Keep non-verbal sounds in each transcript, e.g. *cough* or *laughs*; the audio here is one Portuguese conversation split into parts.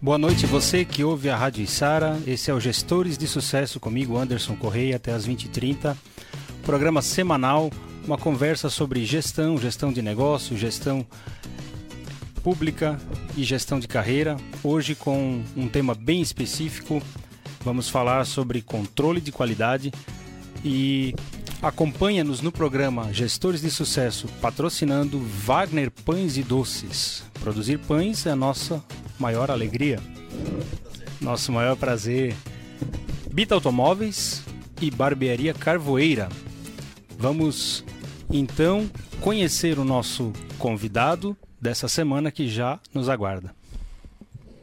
Boa noite, você que ouve a Rádio Isara. Esse é o Gestores de Sucesso comigo, Anderson Correia, até as 20h30. Programa semanal, uma conversa sobre gestão, gestão de negócio, gestão pública e gestão de carreira. Hoje com um tema bem específico. Vamos falar sobre controle de qualidade e acompanha-nos no programa Gestores de Sucesso, patrocinando Wagner Pães e Doces. Produzir pães é a nossa maior alegria, nosso maior prazer. Bita Automóveis e Barbearia Carvoeira. Vamos então conhecer o nosso convidado dessa semana que já nos aguarda.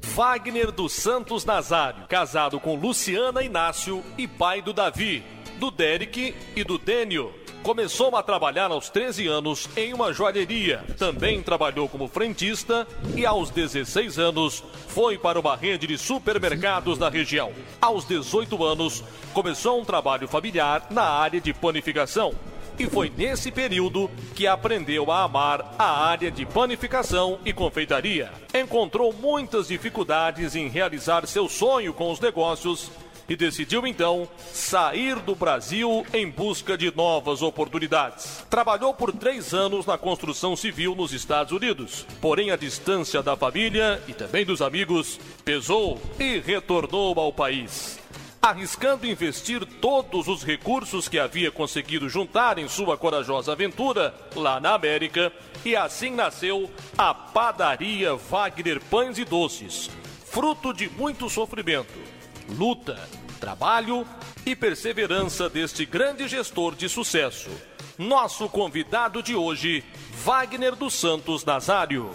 Wagner dos Santos Nazário, casado com Luciana Inácio e pai do Davi, do Derek e do Dênio. Começou a trabalhar aos 13 anos em uma joalheria. Também trabalhou como frentista e aos 16 anos foi para uma rede de supermercados da região. Aos 18 anos começou um trabalho familiar na área de panificação. E foi nesse período que aprendeu a amar a área de panificação e confeitaria. Encontrou muitas dificuldades em realizar seu sonho com os negócios e decidiu então sair do Brasil em busca de novas oportunidades. Trabalhou por três anos na construção civil nos Estados Unidos, porém a distância da família e também dos amigos pesou e retornou ao país. Arriscando investir todos os recursos que havia conseguido juntar em sua corajosa aventura lá na América, e assim nasceu a Padaria Wagner Pães e Doces, fruto de muito sofrimento luta, trabalho e perseverança deste grande gestor de sucesso. Nosso convidado de hoje, Wagner dos Santos Nazário.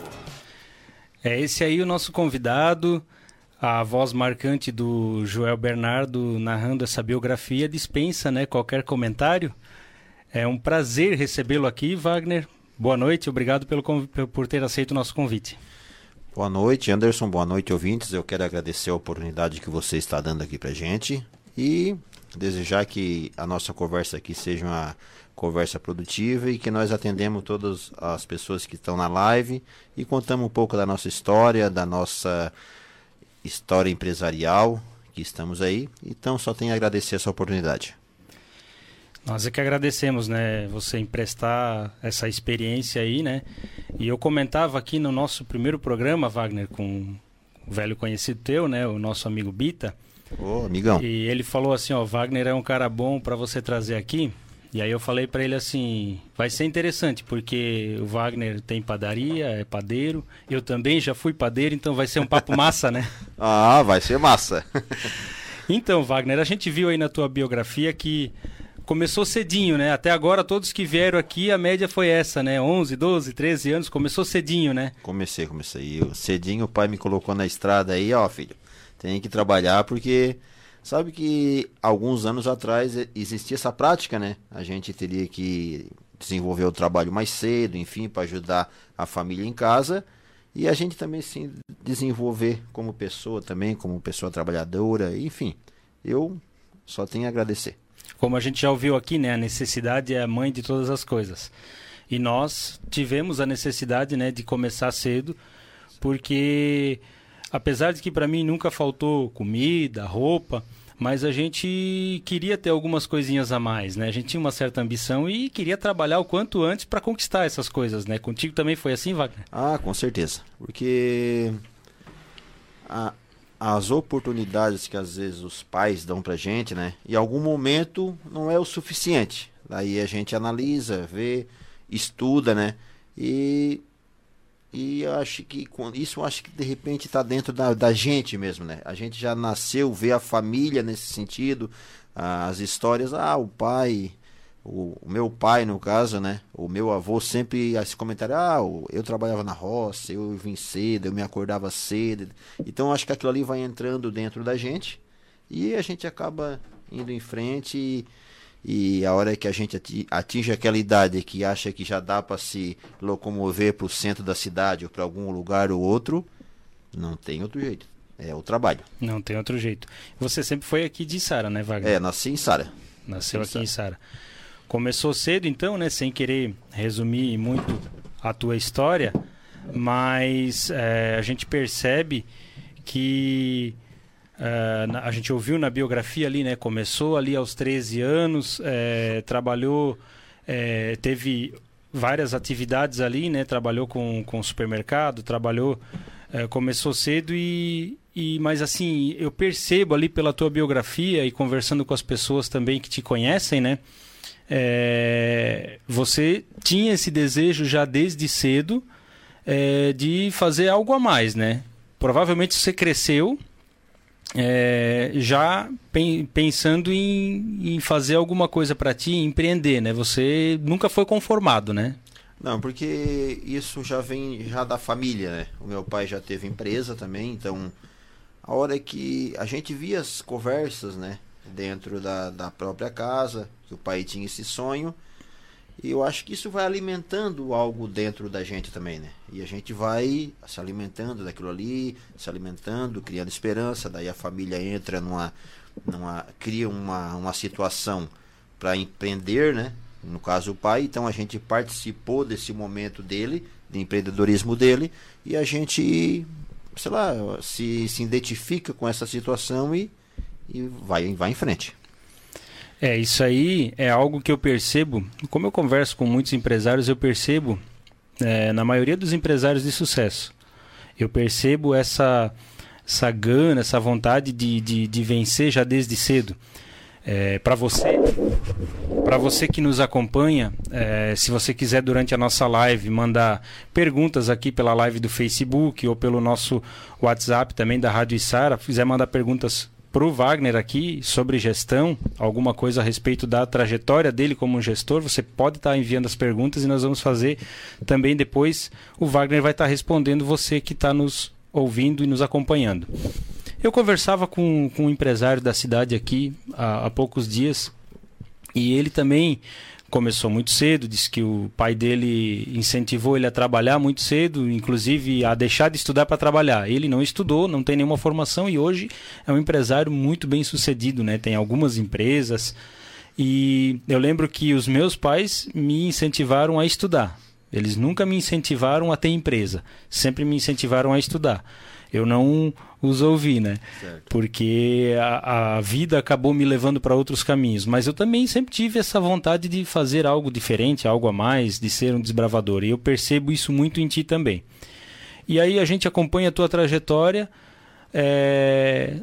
É esse aí o nosso convidado, a voz marcante do Joel Bernardo narrando essa biografia dispensa, né, qualquer comentário. É um prazer recebê-lo aqui, Wagner. Boa noite, obrigado pelo, por ter aceito o nosso convite. Boa noite, Anderson. Boa noite, ouvintes. Eu quero agradecer a oportunidade que você está dando aqui pra gente e desejar que a nossa conversa aqui seja uma conversa produtiva e que nós atendemos todas as pessoas que estão na live e contamos um pouco da nossa história, da nossa história empresarial que estamos aí. Então só tenho a agradecer essa oportunidade. Nós é que agradecemos, né, você emprestar essa experiência aí, né? E eu comentava aqui no nosso primeiro programa, Wagner, com um velho conhecido teu, né, o nosso amigo Bita. Ô, amigão. E ele falou assim, ó, Wagner é um cara bom para você trazer aqui. E aí eu falei para ele assim, vai ser interessante, porque o Wagner tem padaria, é padeiro, eu também já fui padeiro, então vai ser um papo *laughs* massa, né? ah, vai ser massa. *laughs* então, Wagner, a gente viu aí na tua biografia que começou cedinho, né? Até agora todos que vieram aqui, a média foi essa, né? 11, 12, 13 anos, começou cedinho, né? Comecei, comecei. Eu, cedinho o pai me colocou na estrada aí, ó, filho. Tem que trabalhar porque sabe que alguns anos atrás existia essa prática, né? A gente teria que desenvolver o trabalho mais cedo, enfim, para ajudar a família em casa e a gente também se desenvolver como pessoa também, como pessoa trabalhadora, enfim. Eu só tenho a agradecer. Como a gente já ouviu aqui, né, a necessidade é a mãe de todas as coisas. E nós tivemos a necessidade, né, de começar cedo, porque apesar de que para mim nunca faltou comida, roupa, mas a gente queria ter algumas coisinhas a mais, né? A gente tinha uma certa ambição e queria trabalhar o quanto antes para conquistar essas coisas, né? Contigo também foi assim, Wagner? Ah, com certeza. Porque a, as oportunidades que às vezes os pais dão pra gente, né? Em algum momento não é o suficiente. Daí a gente analisa, vê, estuda, né? E e eu acho que isso eu acho que de repente está dentro da, da gente mesmo, né? A gente já nasceu, vê a família nesse sentido, as histórias, ah, o pai o, o, meu pai, no caso, né? O meu avô sempre esse comentário, ah, eu trabalhava na roça, eu vim cedo, eu me acordava cedo. Então acho que aquilo ali vai entrando dentro da gente e a gente acaba indo em frente e, e a hora que a gente atinge aquela idade que acha que já dá para se locomover para o centro da cidade ou para algum lugar ou outro, não tem outro jeito. É o trabalho. Não tem outro jeito. Você sempre foi aqui de Sara, né, Wagner? É, nasci em Sara. Nasceu aqui em Sara. Começou cedo, então, né? Sem querer resumir muito a tua história, mas é, a gente percebe que uh, a gente ouviu na biografia ali, né? Começou ali aos 13 anos, é, trabalhou, é, teve várias atividades ali, né? Trabalhou com, com supermercado, trabalhou, começou cedo e, e, mas assim, eu percebo ali pela tua biografia e conversando com as pessoas também que te conhecem, né? É, você tinha esse desejo já desde cedo é, de fazer algo a mais, né? Provavelmente você cresceu é, já pensando em, em, fazer alguma coisa para ti, empreender, né? Você nunca foi conformado, né? Não, porque isso já vem já da família, né? O meu pai já teve empresa também, então a hora que a gente via as conversas, né? Dentro da, da própria casa, que o pai tinha esse sonho, e eu acho que isso vai alimentando algo dentro da gente também, né? E a gente vai se alimentando daquilo ali, se alimentando, criando esperança, daí a família entra numa, numa cria uma, uma situação para empreender, né? No caso o pai, então a gente participou desse momento dele, de empreendedorismo dele, e a gente, sei lá, se, se identifica com essa situação e, e vai, vai em frente. É, isso aí é algo que eu percebo, como eu converso com muitos empresários, eu percebo, é, na maioria dos empresários de sucesso, eu percebo essa, essa gana, essa vontade de, de, de vencer já desde cedo. É, para você, para você que nos acompanha, é, se você quiser durante a nossa live mandar perguntas aqui pela live do Facebook ou pelo nosso WhatsApp também da Rádio Isara, quiser mandar perguntas para o Wagner aqui sobre gestão, alguma coisa a respeito da trajetória dele como gestor, você pode estar enviando as perguntas e nós vamos fazer também depois. O Wagner vai estar respondendo você que está nos ouvindo e nos acompanhando. Eu conversava com, com um empresário da cidade aqui há, há poucos dias e ele também começou muito cedo, disse que o pai dele incentivou ele a trabalhar muito cedo, inclusive a deixar de estudar para trabalhar. Ele não estudou, não tem nenhuma formação e hoje é um empresário muito bem sucedido, né? Tem algumas empresas e eu lembro que os meus pais me incentivaram a estudar. Eles nunca me incentivaram a ter empresa, sempre me incentivaram a estudar. Eu não os ouvi, né? Certo. Porque a, a, vida acabou me levando para outros caminhos. Mas eu também sempre tive essa vontade de fazer algo diferente, algo a mais, de ser um desbravador. E eu percebo isso muito em ti também. E aí a gente acompanha a tua trajetória. É...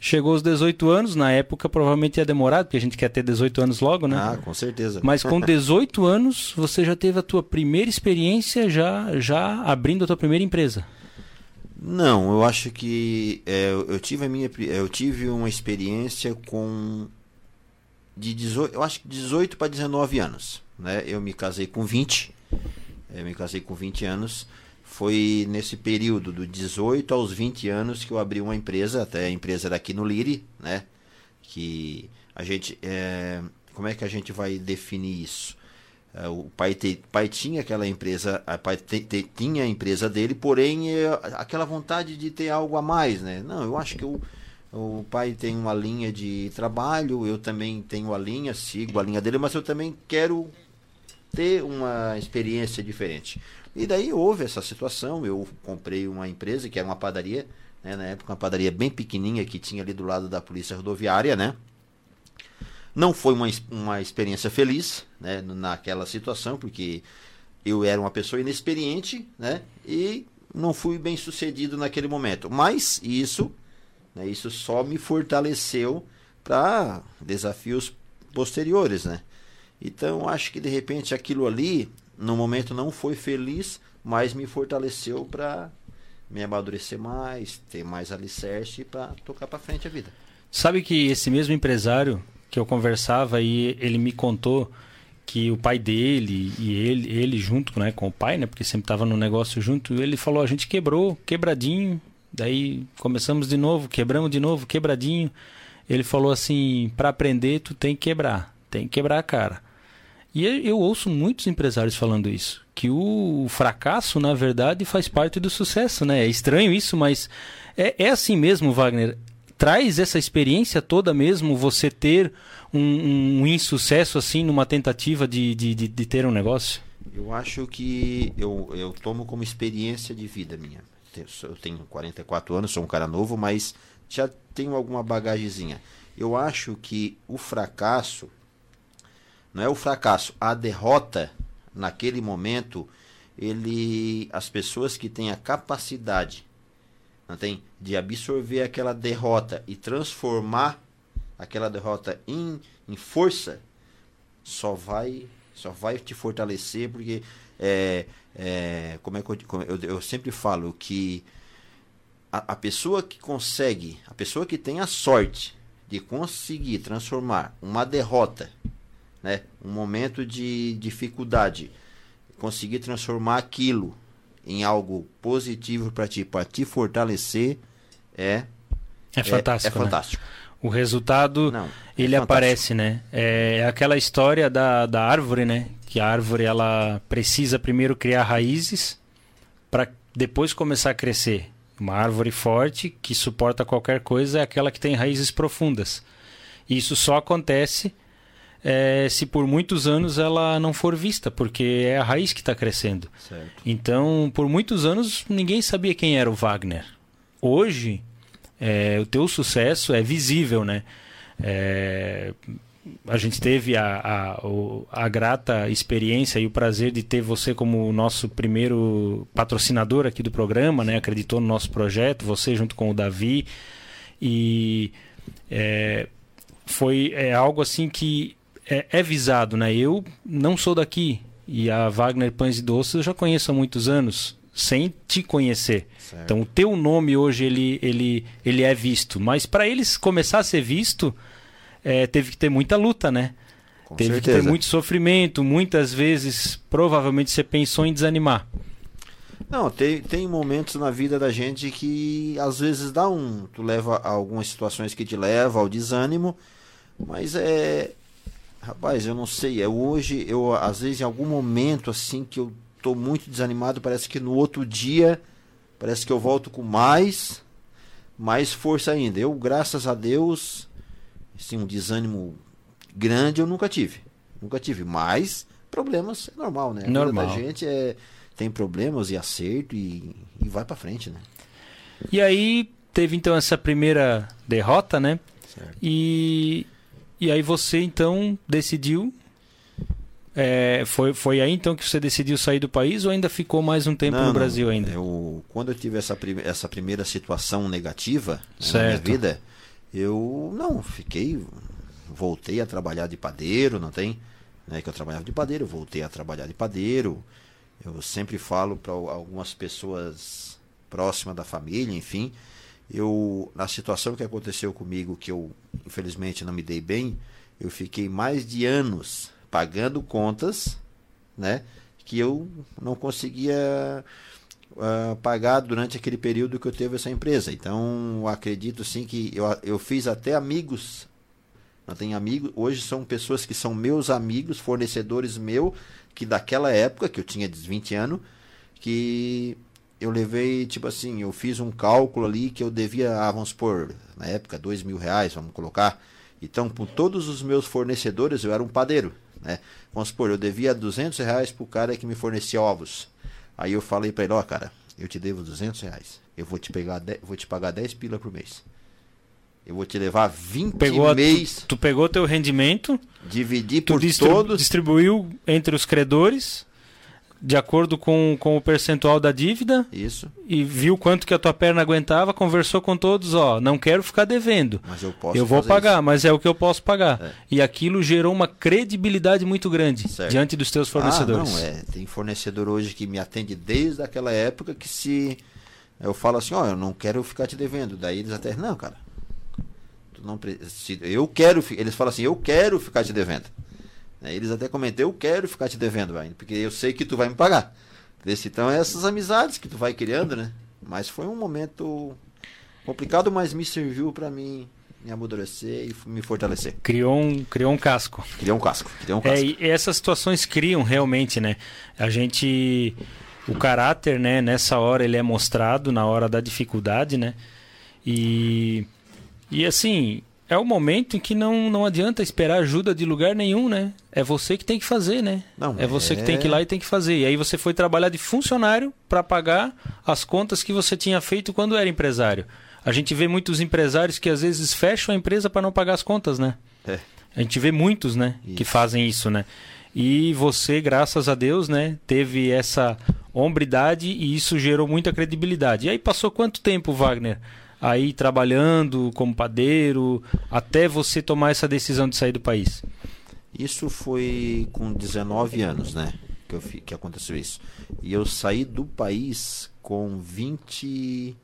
Chegou aos 18 anos, na época provavelmente ia demorar, porque a gente quer ter 18 anos logo, né? Ah, com certeza. Mas com *laughs* 18 anos, você já teve a tua primeira experiência, já, já abrindo a tua primeira empresa. Não, eu acho que é, eu tive a minha eu tive uma experiência com de 18, eu acho que 18 para 19 anos, né? Eu me casei com 20. Eu me casei com 20 anos. Foi nesse período do 18 aos 20 anos que eu abri uma empresa, até a empresa era aqui no Liri, né? Que a gente é, como é que a gente vai definir isso? É, o pai, te, pai tinha aquela empresa, a pai te, te, tinha a empresa dele, porém é, aquela vontade de ter algo a mais, né? Não, eu acho que o, o pai tem uma linha de trabalho, eu também tenho a linha, sigo a linha dele, mas eu também quero ter uma experiência diferente. E daí houve essa situação, eu comprei uma empresa que era uma padaria, né? na época uma padaria bem pequenininha que tinha ali do lado da polícia rodoviária, né? Não foi uma, uma experiência feliz né, naquela situação, porque eu era uma pessoa inexperiente né, e não fui bem sucedido naquele momento. Mas isso, né, isso só me fortaleceu para desafios posteriores. Né? Então acho que de repente aquilo ali, no momento não foi feliz, mas me fortaleceu para me amadurecer mais, ter mais alicerce para tocar para frente a vida. Sabe que esse mesmo empresário que eu conversava e ele me contou que o pai dele e ele, ele junto né, com o pai, né, porque sempre estava no negócio junto, ele falou: a gente quebrou, quebradinho. Daí começamos de novo, quebramos de novo, quebradinho. Ele falou assim: para aprender, tu tem que quebrar, tem que quebrar a cara. E eu ouço muitos empresários falando isso, que o fracasso, na verdade, faz parte do sucesso, né? É estranho isso, mas é, é assim mesmo, Wagner traz essa experiência toda mesmo você ter um, um insucesso assim numa tentativa de, de, de, de, ter um negócio? Eu acho que eu, eu tomo como experiência de vida minha. eu tenho 44 anos, sou um cara novo, mas já tenho alguma bagagezinha. Eu acho que o fracasso não é o fracasso, a derrota naquele momento, ele as pessoas que têm a capacidade não tem? De absorver aquela derrota e transformar aquela derrota em, em força, só vai só vai te fortalecer porque é, é, como é que eu, como eu, eu sempre falo que a, a pessoa que consegue, a pessoa que tem a sorte de conseguir transformar uma derrota, né, um momento de dificuldade, conseguir transformar aquilo em algo positivo para ti, para te fortalecer, é é fantástico. É, é fantástico. Né? O resultado Não, é ele aparece, né? É aquela história da, da árvore, né? Que a árvore ela precisa primeiro criar raízes para depois começar a crescer. Uma árvore forte que suporta qualquer coisa é aquela que tem raízes profundas. Isso só acontece é, se por muitos anos ela não for vista, porque é a raiz que está crescendo. Certo. Então, por muitos anos, ninguém sabia quem era o Wagner. Hoje, é, o teu sucesso é visível, né? É, a gente teve a, a, a, grata experiência e o prazer de ter você como nosso primeiro patrocinador aqui do programa, né? Acreditou no nosso projeto, você junto com o Davi. E é, foi é algo assim que é, é, visado, né? Eu não sou daqui e a Wagner Pães e Doces eu já conheço há muitos anos sem te conhecer. Certo. Então o teu nome hoje ele, ele, ele é visto, mas para eles começar a ser visto é, teve que ter muita luta, né? Com teve certeza. que ter muito sofrimento, muitas vezes provavelmente você pensou em desanimar. Não, tem, tem momentos na vida da gente que às vezes dá um. Tu leva a algumas situações que te levam ao desânimo, mas é, Rapaz, eu não sei. É hoje, eu às vezes em algum momento assim que eu tô muito desanimado, parece que no outro dia parece que eu volto com mais mais força ainda. Eu, graças a Deus, assim, um desânimo grande eu nunca tive. Nunca tive, mas problemas é normal, né? A normal. da gente é tem problemas e acerto e, e vai para frente, né? E aí teve então essa primeira derrota, né? Certo. E e aí você então decidiu. É, foi, foi aí então que você decidiu sair do país ou ainda ficou mais um tempo não, no Brasil não. ainda? Eu, quando eu tive essa, prim essa primeira situação negativa né, na minha vida, eu não, fiquei. Voltei a trabalhar de padeiro, não tem? Né, que eu trabalhava de padeiro, voltei a trabalhar de padeiro. Eu sempre falo para algumas pessoas próximas da família, enfim, eu na situação que aconteceu comigo que eu infelizmente não me dei bem eu fiquei mais de anos pagando contas né que eu não conseguia uh, pagar durante aquele período que eu teve essa empresa. Então acredito sim que eu, eu fiz até amigos. Não tenho amigos hoje são pessoas que são meus amigos fornecedores meu que daquela época que eu tinha 20 anos que eu levei, tipo assim, eu fiz um cálculo ali que eu devia, ah, vamos supor, na época, dois mil reais, vamos colocar. Então, por todos os meus fornecedores, eu era um padeiro, né? Vamos supor, eu devia 200 reais pro cara que me fornecia ovos. Aí eu falei para ele, ó, oh, cara, eu te devo 200 reais. Eu vou te, pegar vou te pagar 10 pila por mês. Eu vou te levar 20 pegou mês. Tu, tu pegou teu rendimento, dividi por distribu todos. Distribuiu entre os credores de acordo com, com o percentual da dívida. Isso. E viu quanto que a tua perna aguentava, conversou com todos, ó, não quero ficar devendo. Mas eu posso Eu vou pagar, isso. mas é o que eu posso pagar. É. E aquilo gerou uma credibilidade muito grande certo. diante dos teus fornecedores. Ah, não, é. Tem fornecedor hoje que me atende desde aquela época que se eu falo assim, ó, eu não quero ficar te devendo. Daí eles até, não, cara. Tu não se, eu quero, eles falam assim, eu quero ficar te devendo. Né, eles até comentam, eu quero ficar te devendo, ainda, porque eu sei que tu vai me pagar. Então, é essas amizades que tu vai criando, né? Mas foi um momento complicado, mas me serviu para mim me amadurecer e me fortalecer. Criou um, criou um casco. Criou um casco. Criou um casco. É, e essas situações criam realmente, né? A gente. O caráter, né? Nessa hora ele é mostrado, na hora da dificuldade, né? E. E assim, é o momento em que não, não adianta esperar ajuda de lugar nenhum, né? É você que tem que fazer, né? Não, é você que tem é- que ir lá e tem que fazer. E aí você foi trabalhar de funcionário para pagar as contas que você tinha feito quando era empresário. A gente vê muitos empresários que às vezes fecham a empresa para não pagar as contas, né? É. A gente vê muitos, né, que Isso. fazem isso, né? E você, graças a Deus, né, teve essa hombridade e isso gerou muita credibilidade. E aí passou quanto tempo, Wagner? Aí trabalhando como padeiro, até você tomar essa decisão de sair do país. Isso foi com 19 anos, né? Que, eu, que aconteceu isso. E eu saí do país com 20.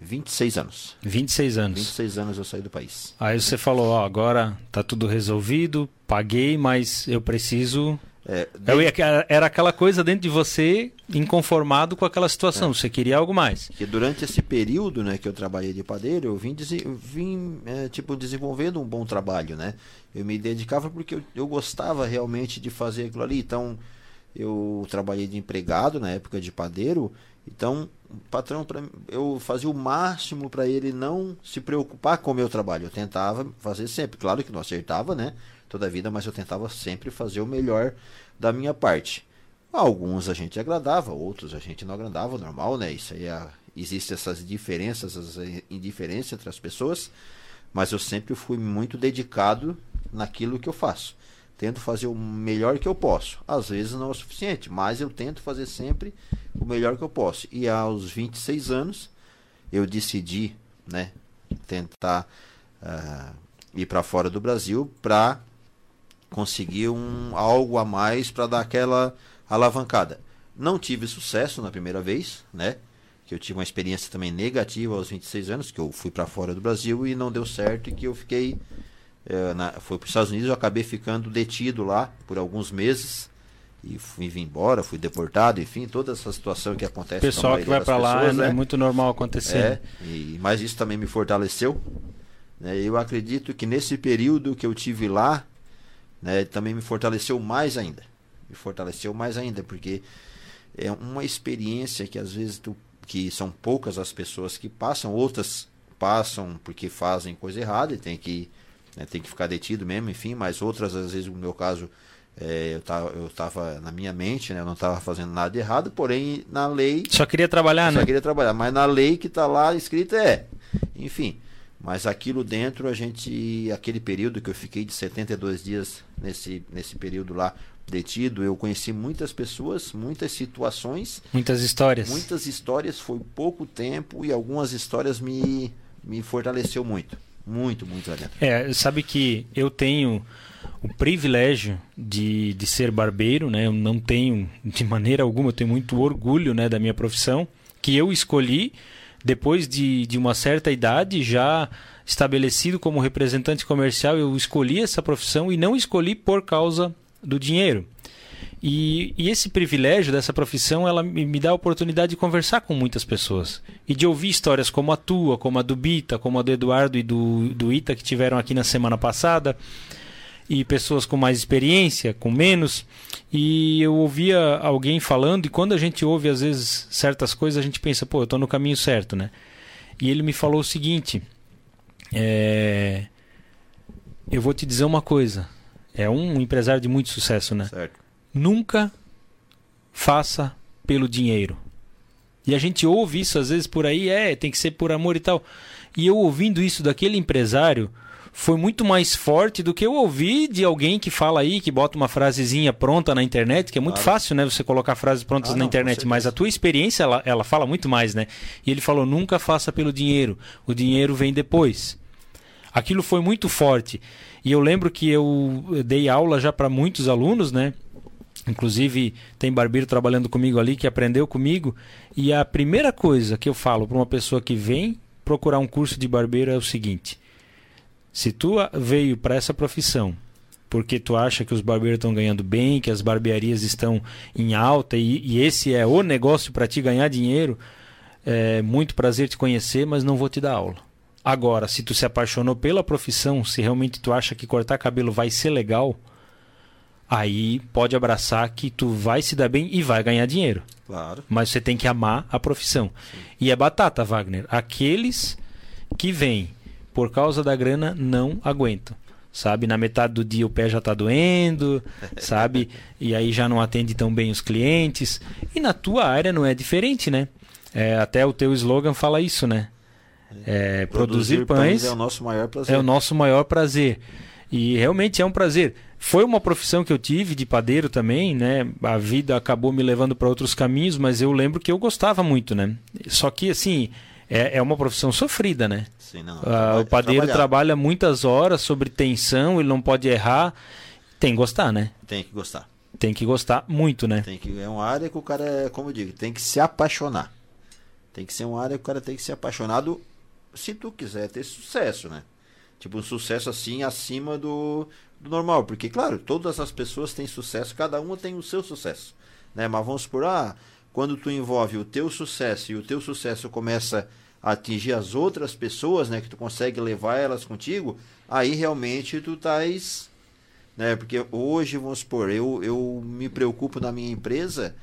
26 anos. 26 anos. 26 anos eu saí do país. Aí você falou, ó, agora tá tudo resolvido, paguei, mas eu preciso É, Eu ia- Era aquela coisa dentro de você inconformado com aquela situação. Você queria algo mais. que durante esse período né, que eu trabalhei de padeiro, eu vim, dese- eu vim é, tipo, desenvolvendo um bom trabalho, né? Eu me dedicava porque eu, eu gostava realmente de fazer aquilo ali. Então, eu trabalhei de empregado na época de padeiro. Então, o patrão, pra, eu fazia o máximo para ele não se preocupar com o meu trabalho. Eu tentava fazer sempre. Claro que não acertava, né? Toda a vida, mas eu tentava sempre fazer o melhor da minha parte. Alguns a gente agradava, outros a gente não agradava, normal, né? Isso aí é, existe essas diferenças, essas indiferenças entre as pessoas, mas eu sempre fui muito dedicado naquilo que eu faço. Tento fazer o melhor que eu posso. Às vezes não é o suficiente, mas eu tento fazer sempre o melhor que eu posso. E aos 26 anos eu decidi, né, tentar ah, ir para fora do Brasil para conseguir um algo a mais para dar aquela alavancada. Não tive sucesso na primeira vez, né? Que eu tive uma experiência também negativa aos 26 anos, que eu fui para fora do Brasil e não deu certo e que eu fiquei eh, na, foi para os Estados Unidos, eu acabei ficando detido lá por alguns meses e fui vim embora, fui deportado, enfim, toda essa situação que acontece. a pessoal que vai para lá pessoas, é né? muito normal acontecer. É, e, mas isso também me fortaleceu. Né? Eu acredito que nesse período que eu tive lá, né, também me fortaleceu mais ainda. Me fortaleceu mais ainda, porque é uma experiência que às vezes tu, que são poucas as pessoas que passam, outras passam porque fazem coisa errada e tem que, né, tem que ficar detido mesmo, enfim, mas outras, às vezes, no meu caso, é, eu, tava, eu tava na minha mente, né, eu não estava fazendo nada de errado, porém, na lei, Só queria trabalhar, só né? queria trabalhar, mas na lei que está lá escrita é. Enfim, mas aquilo dentro a gente, aquele período que eu fiquei de 72 dias nesse, nesse período lá detido, eu conheci muitas pessoas, muitas situações, Muitas histórias. muitas histórias, foi pouco tempo e algumas histórias me, me fortaleceu muito. Muito, muito lá dentro. É, sabe que eu tenho o privilégio de, de ser barbeiro, né? Eu não tenho de maneira alguma, eu tenho muito orgulho, né, da minha profissão, que eu escolhi depois de, de uma certa idade, já estabelecido como representante comercial, eu escolhi essa profissão e não escolhi por causa do dinheiro. E, e esse privilégio dessa profissão, ela me, dá a oportunidade de conversar com muitas pessoas. E de ouvir histórias como a tua, como a do Bita, como a do Eduardo e do, do Ita, que tiveram aqui na semana passada. E pessoas com mais experiência, com menos. E eu ouvia alguém falando, e quando a gente ouve, às vezes, certas coisas, a gente pensa, pô, eu estou no caminho certo, né? E ele me falou o seguinte: é... eu vou te dizer uma coisa. É um empresário de muito sucesso, né? Certo? nunca faça pelo dinheiro. E a gente ouve isso às vezes por aí, é, tem que ser por amor e tal. E eu ouvindo isso daquele empresário foi muito mais forte do que eu ouvi de alguém que fala aí, que bota uma frasezinha pronta na internet, que é muito Claro. fácil, né, você colocar frases prontas Ah, na não, internet, mas a tua experiência ela, ela fala muito mais, né? E ele falou: "Nunca faça pelo dinheiro. O dinheiro vem depois." Aquilo foi muito forte. E eu lembro que eu dei aula já para muitos alunos, né? Inclusive, tem barbeiro trabalhando comigo ali que aprendeu comigo. E a primeira coisa que eu falo para uma pessoa que vem procurar um curso de barbeiro é o seguinte: se tu veio para essa profissão porque tu acha que os barbeiros estão ganhando bem, que as barbearias estão em alta e, e esse é o negócio para te ganhar dinheiro, é muito prazer te conhecer, mas não vou te dar aula. Agora, se tu se apaixonou pela profissão, se realmente tu acha que cortar cabelo vai ser legal, aí pode abraçar que tu vai se dar bem e vai ganhar dinheiro. Claro. Mas você tem que amar a profissão. E é batata, Wagner. Aqueles que vêm por causa da grana, não aguento. Sabe, na metade do dia o pé já está doendo, *laughs* sabe? E aí já não atende tão bem os clientes. E na tua área não é diferente, né? É, até o teu slogan fala isso, né? É, produzir, produzir pães, pães é o nosso maior prazer. É o nosso maior prazer. E realmente é um prazer. Foi uma profissão que eu tive de padeiro também, né? A vida acabou me levando para outros caminhos, mas eu lembro que eu gostava muito, né? Só que assim, é, é uma profissão sofrida, né? Sim, não, ah, o padeiro trabalhar. trabalha muitas horas sobre tensão, ele não pode errar. Tem que gostar, né? Tem que gostar. Tem que gostar muito, né? Tem que, é uma área que o cara, como eu digo, tem que se apaixonar. Tem que ser uma área que o cara tem que ser apaixonado se tu quiser ter sucesso, né? Tipo, um sucesso assim acima do, do normal. Porque, claro, todas as pessoas têm sucesso, cada uma tem o seu sucesso. Né? Mas vamos por ah, quando tu envolve o teu sucesso e o teu sucesso começa a atingir as outras pessoas, né? Que tu consegue levar elas contigo, aí realmente tu estás. Né? Porque hoje, vamos supor, eu, eu me preocupo na minha empresa,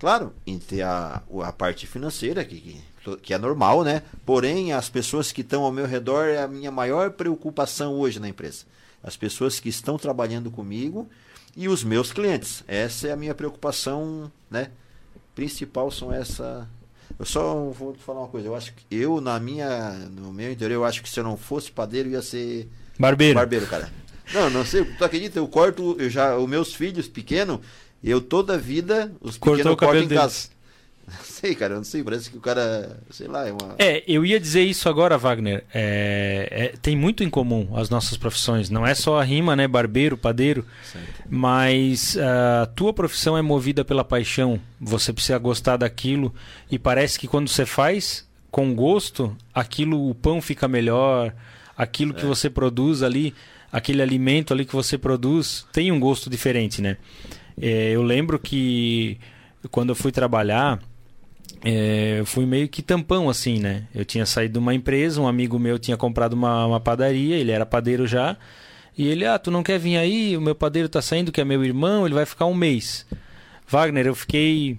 claro, em ter a, a parte financeira, que, que é normal, né? Porém, as pessoas que estão ao meu redor é a minha maior preocupação hoje na empresa. As pessoas que estão trabalhando comigo e os meus clientes. Essa é a minha preocupação, né? Principal são essa. Eu só vou falar uma coisa. Eu acho que eu na minha, no meu interior, eu acho que se eu não fosse padeiro ia ser barbeiro. Barbeiro, cara. Não, não sei. Tu acredita? Eu corto, eu já, os meus filhos pequenos, eu toda vida os Cortou pequenos cortam em casa. *laughs* Não sei, cara, eu não sei, parece que o cara, sei lá, é uma. É, eu ia dizer isso agora, Wagner. É, é, tem muito em comum as nossas profissões. Não é só a rima, né? Barbeiro, padeiro. Certo. Mas a tua profissão é movida pela paixão. Você precisa gostar daquilo. E parece que quando você faz com gosto, aquilo, o pão fica melhor. Aquilo que é. você produz ali, aquele alimento ali que você produz, tem um gosto diferente, né? É, eu lembro que quando eu fui trabalhar é, eu fui meio que tampão assim, né? Eu tinha saído de uma empresa, um amigo meu tinha comprado uma, uma padaria, ele era padeiro já. E ele, ah, tu não quer vir aí? O meu padeiro tá saindo, que é meu irmão, ele vai ficar um mês. Wagner, eu fiquei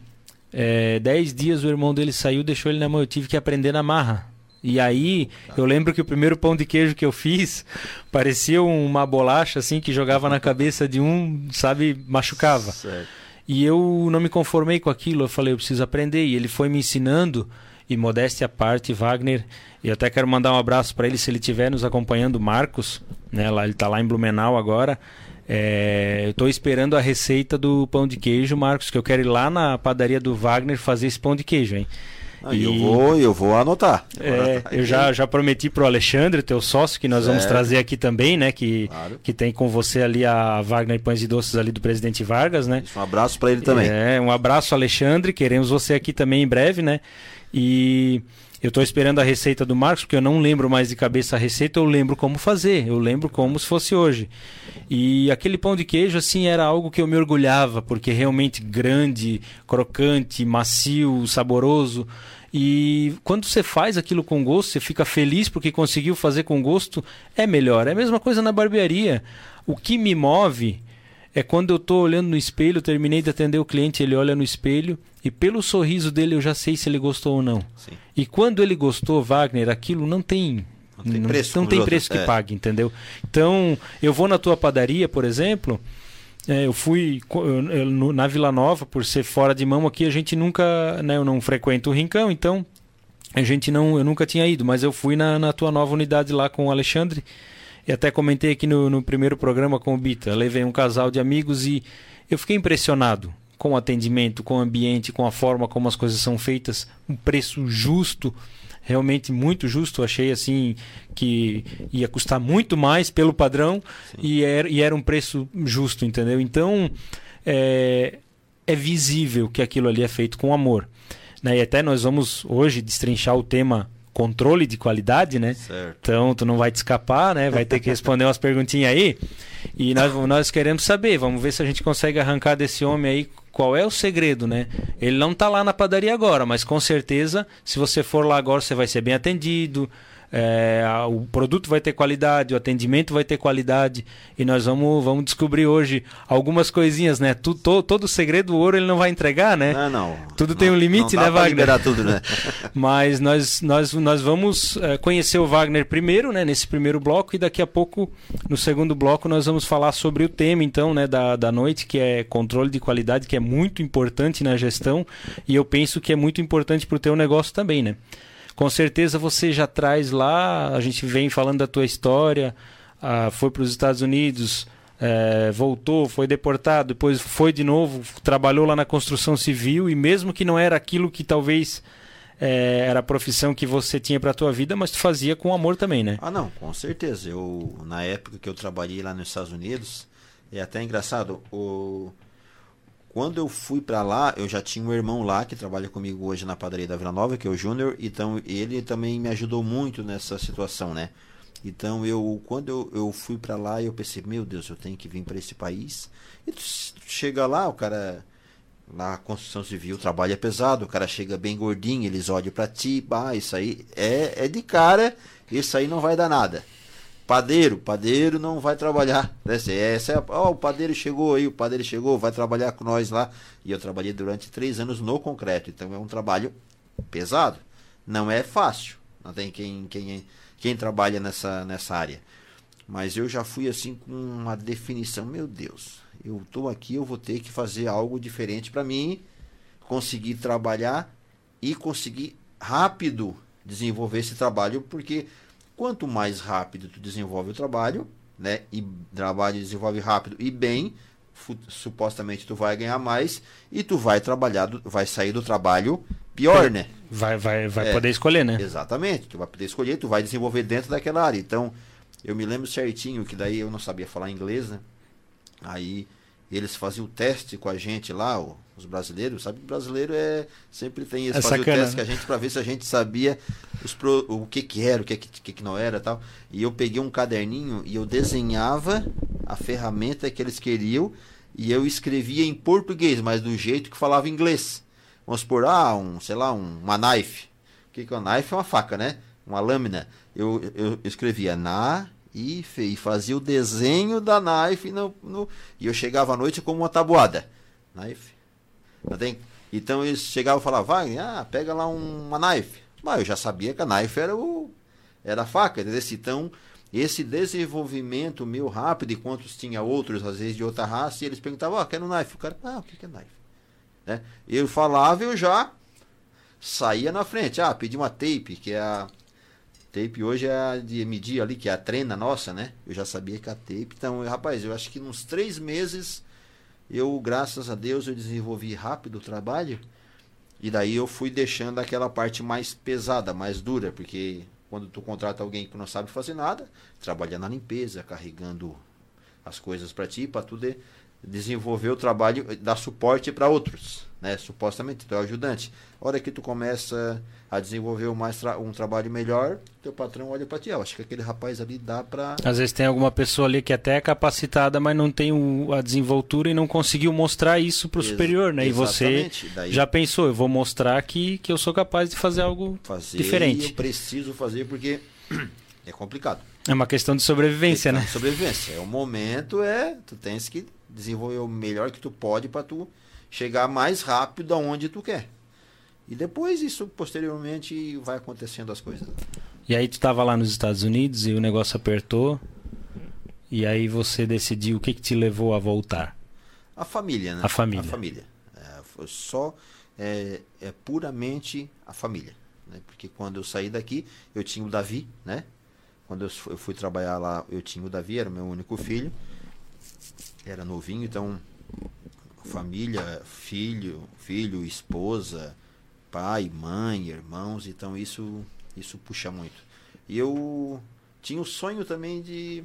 é, dez dias, o irmão dele saiu, deixou ele na mão, eu tive que aprender na marra. E aí, eu lembro que o primeiro pão de queijo que eu fiz *laughs* parecia uma bolacha assim que jogava na cabeça de um, sabe, machucava. Certo. E eu não me conformei com aquilo, eu falei, eu preciso aprender. E ele foi me ensinando, e modéstia à parte, Wagner, e até quero mandar um abraço para ele se ele estiver nos acompanhando, Marcos, né, lá, ele está lá em Blumenau agora. É, eu estou esperando a receita do pão de queijo, Marcos, que eu quero ir lá na padaria do Wagner fazer esse pão de queijo, hein? Ah, e... Eu vou, eu vou anotar. É, eu já, já prometi pro Alexandre, teu sócio, que nós certo. vamos trazer aqui também, né? Que, claro. que tem com você ali a Wagner Pães e Doces ali do Presidente Vargas, né? Um abraço para ele também. É, um abraço, Alexandre. Queremos você aqui também em breve, né? E eu estou esperando a receita do Marcos, porque eu não lembro mais de cabeça a receita, eu lembro como fazer, eu lembro como se fosse hoje. E aquele pão de queijo, assim, era algo que eu me orgulhava, porque realmente grande, crocante, macio, saboroso. E quando você faz aquilo com gosto, você fica feliz porque conseguiu fazer com gosto, é melhor. É a mesma coisa na barbearia. O que me move é quando eu estou olhando no espelho, terminei de atender o cliente, ele olha no espelho e pelo sorriso dele eu já sei se ele gostou ou não. Sim. E quando ele gostou, Wagner, aquilo não tem não tem preço, não, não tem preço que é. pague, entendeu? Então, eu vou na tua padaria, por exemplo, é, eu fui eu, na Vila Nova, por ser fora de mão aqui, a gente nunca, né, eu não frequento o Rincão, então a gente não, eu nunca tinha ido, mas eu fui na, na tua nova unidade lá com o Alexandre e até comentei aqui no, no primeiro programa com o Bita. levei um casal de amigos e eu fiquei impressionado com o atendimento, com o ambiente, com a forma como as coisas são feitas, um preço justo realmente muito justo. Achei assim que ia custar muito mais pelo padrão e era, e era um preço justo, entendeu? Então é, é visível que aquilo ali é feito com amor. Né? E até nós vamos hoje destrinchar o tema controle de qualidade, né? Certo. Então tu não vai te escapar, né? Vai ter que responder umas perguntinhas aí. E nós, nós queremos saber, vamos ver se a gente consegue arrancar desse homem aí qual é o segredo, né? Ele não está lá na padaria agora, mas com certeza, se você for lá agora, você vai ser bem atendido. É, o produto vai ter qualidade, o atendimento vai ter qualidade e nós vamos, vamos descobrir hoje algumas coisinhas, né? Tu, to, todo o segredo, o ouro ele não vai entregar, né? Não, não. Tudo não, tem um limite, né, Wagner? tudo, né? *laughs* Mas nós, nós, nós vamos é, conhecer o Wagner primeiro, né? Nesse primeiro bloco e daqui a pouco, no segundo bloco, nós vamos falar sobre o tema, então, né? Da, da noite, que é controle de qualidade, que é muito importante na gestão e eu penso que é muito importante para o teu negócio também, né? Com certeza você já traz lá, a gente vem falando da tua história, ah, foi para os Estados Unidos, é, voltou, foi deportado, depois foi de novo, trabalhou lá na construção civil e mesmo que não era aquilo que talvez é, era a profissão que você tinha para a tua vida, mas tu fazia com amor também, né? Ah, não, com certeza. Eu na época que eu trabalhei lá nos Estados Unidos, é até engraçado, o quando eu fui para lá, eu já tinha um irmão lá que trabalha comigo hoje na padaria da Vila Nova, que é o Júnior, então ele também me ajudou muito nessa situação, né? Então eu quando eu, eu fui para lá, eu pensei, meu Deus, eu tenho que vir para esse país. E tu, tu chega lá, o cara na construção civil o trabalho é pesado, o cara chega bem gordinho, eles olham para ti, bah, isso aí é, é de cara, isso aí não vai dar nada. Padeiro, padeiro não vai trabalhar. Né? Essa é, ó, o padeiro chegou aí, o padeiro chegou, vai trabalhar com nós lá. E eu trabalhei durante três anos no concreto, então é um trabalho pesado. Não é fácil. Não tem quem, quem, quem trabalha nessa, nessa área. Mas eu já fui assim com uma definição, meu Deus, eu estou aqui, eu vou ter que fazer algo diferente para mim, conseguir trabalhar e conseguir rápido desenvolver esse trabalho, porque Quanto mais rápido tu desenvolve o trabalho, né? E trabalho desenvolve rápido e bem, supostamente tu vai ganhar mais e tu vai trabalhar, vai sair do trabalho pior, né? Vai, vai, vai é, poder escolher, né? Exatamente, tu vai poder escolher, tu vai desenvolver dentro daquela área. Então, eu me lembro certinho que daí eu não sabia falar inglês, né? Aí eles faziam o teste com a gente lá, os brasileiros, sabe que o brasileiro é sempre tem esse é o teste com a gente para ver se a gente sabia os pro, o que que era, o que que, que não era, tal. E eu peguei um caderninho e eu desenhava a ferramenta que eles queriam e eu escrevia em português, mas do jeito que falava inglês. Vamos supor, ah, um, sei lá, um, uma knife. O que que é uma knife? É uma faca, né? Uma lâmina. Eu, eu escrevia na e, e fazia o desenho da knife no, no, e eu chegava à noite com uma tabuada. Knife. Tem, então eles chegavam e falavam, vai, ah, pega lá um, uma knife. Mas eu já sabia que a knife era, o, era a faca. Então, esse desenvolvimento meu rápido, enquanto tinha outros, às vezes de outra raça, e eles perguntavam, ah, quero um knife. O cara, ah, o que é knife? Né? Eu falava, eu já saía na frente. Ah, pedi uma tape, que é a Tape hoje é a de medir ali, que é a trena nossa, né? Eu já sabia que a tape. Então, rapaz, eu acho que nos três meses, eu, graças a Deus, eu desenvolvi rápido o trabalho. E daí eu fui deixando aquela parte mais pesada, mais dura, porque quando tu contrata alguém que não sabe fazer nada, trabalha na limpeza, carregando as coisas para ti, para tu de, desenvolver o trabalho, dar suporte para outros, né? Supostamente, tu é ajudante. A hora que tu começa a desenvolver um, mais tra um trabalho melhor, teu patrão olha para ti. Eu acho que aquele rapaz ali dá para. Às vezes tem alguma pessoa ali que até é capacitada, mas não tem o, a desenvoltura e não conseguiu mostrar isso para o superior, né? Exatamente. E você Daí... já pensou, eu vou mostrar que, que eu sou capaz de fazer algo fazer diferente. eu preciso fazer porque *clears throat* é complicado. É uma questão de sobrevivência, questão né? De sobrevivência. É o momento é, tu tens que desenvolver o melhor que tu pode para tu chegar mais rápido aonde tu quer. E depois isso posteriormente vai acontecendo as coisas. E aí tu estava lá nos Estados Unidos e o negócio apertou. E aí você decidiu o que, que te levou a voltar? A família, né? A família. A família. É, foi só é, é puramente a família. Né? Porque quando eu saí daqui, eu tinha o Davi, né? Quando eu fui, trabalhar lá, eu tinha o Davi, era meu único filho. Era novinho, então família, filho, filho, esposa, pai, mãe, irmãos, então isso isso puxa muito. E eu tinha o sonho também de,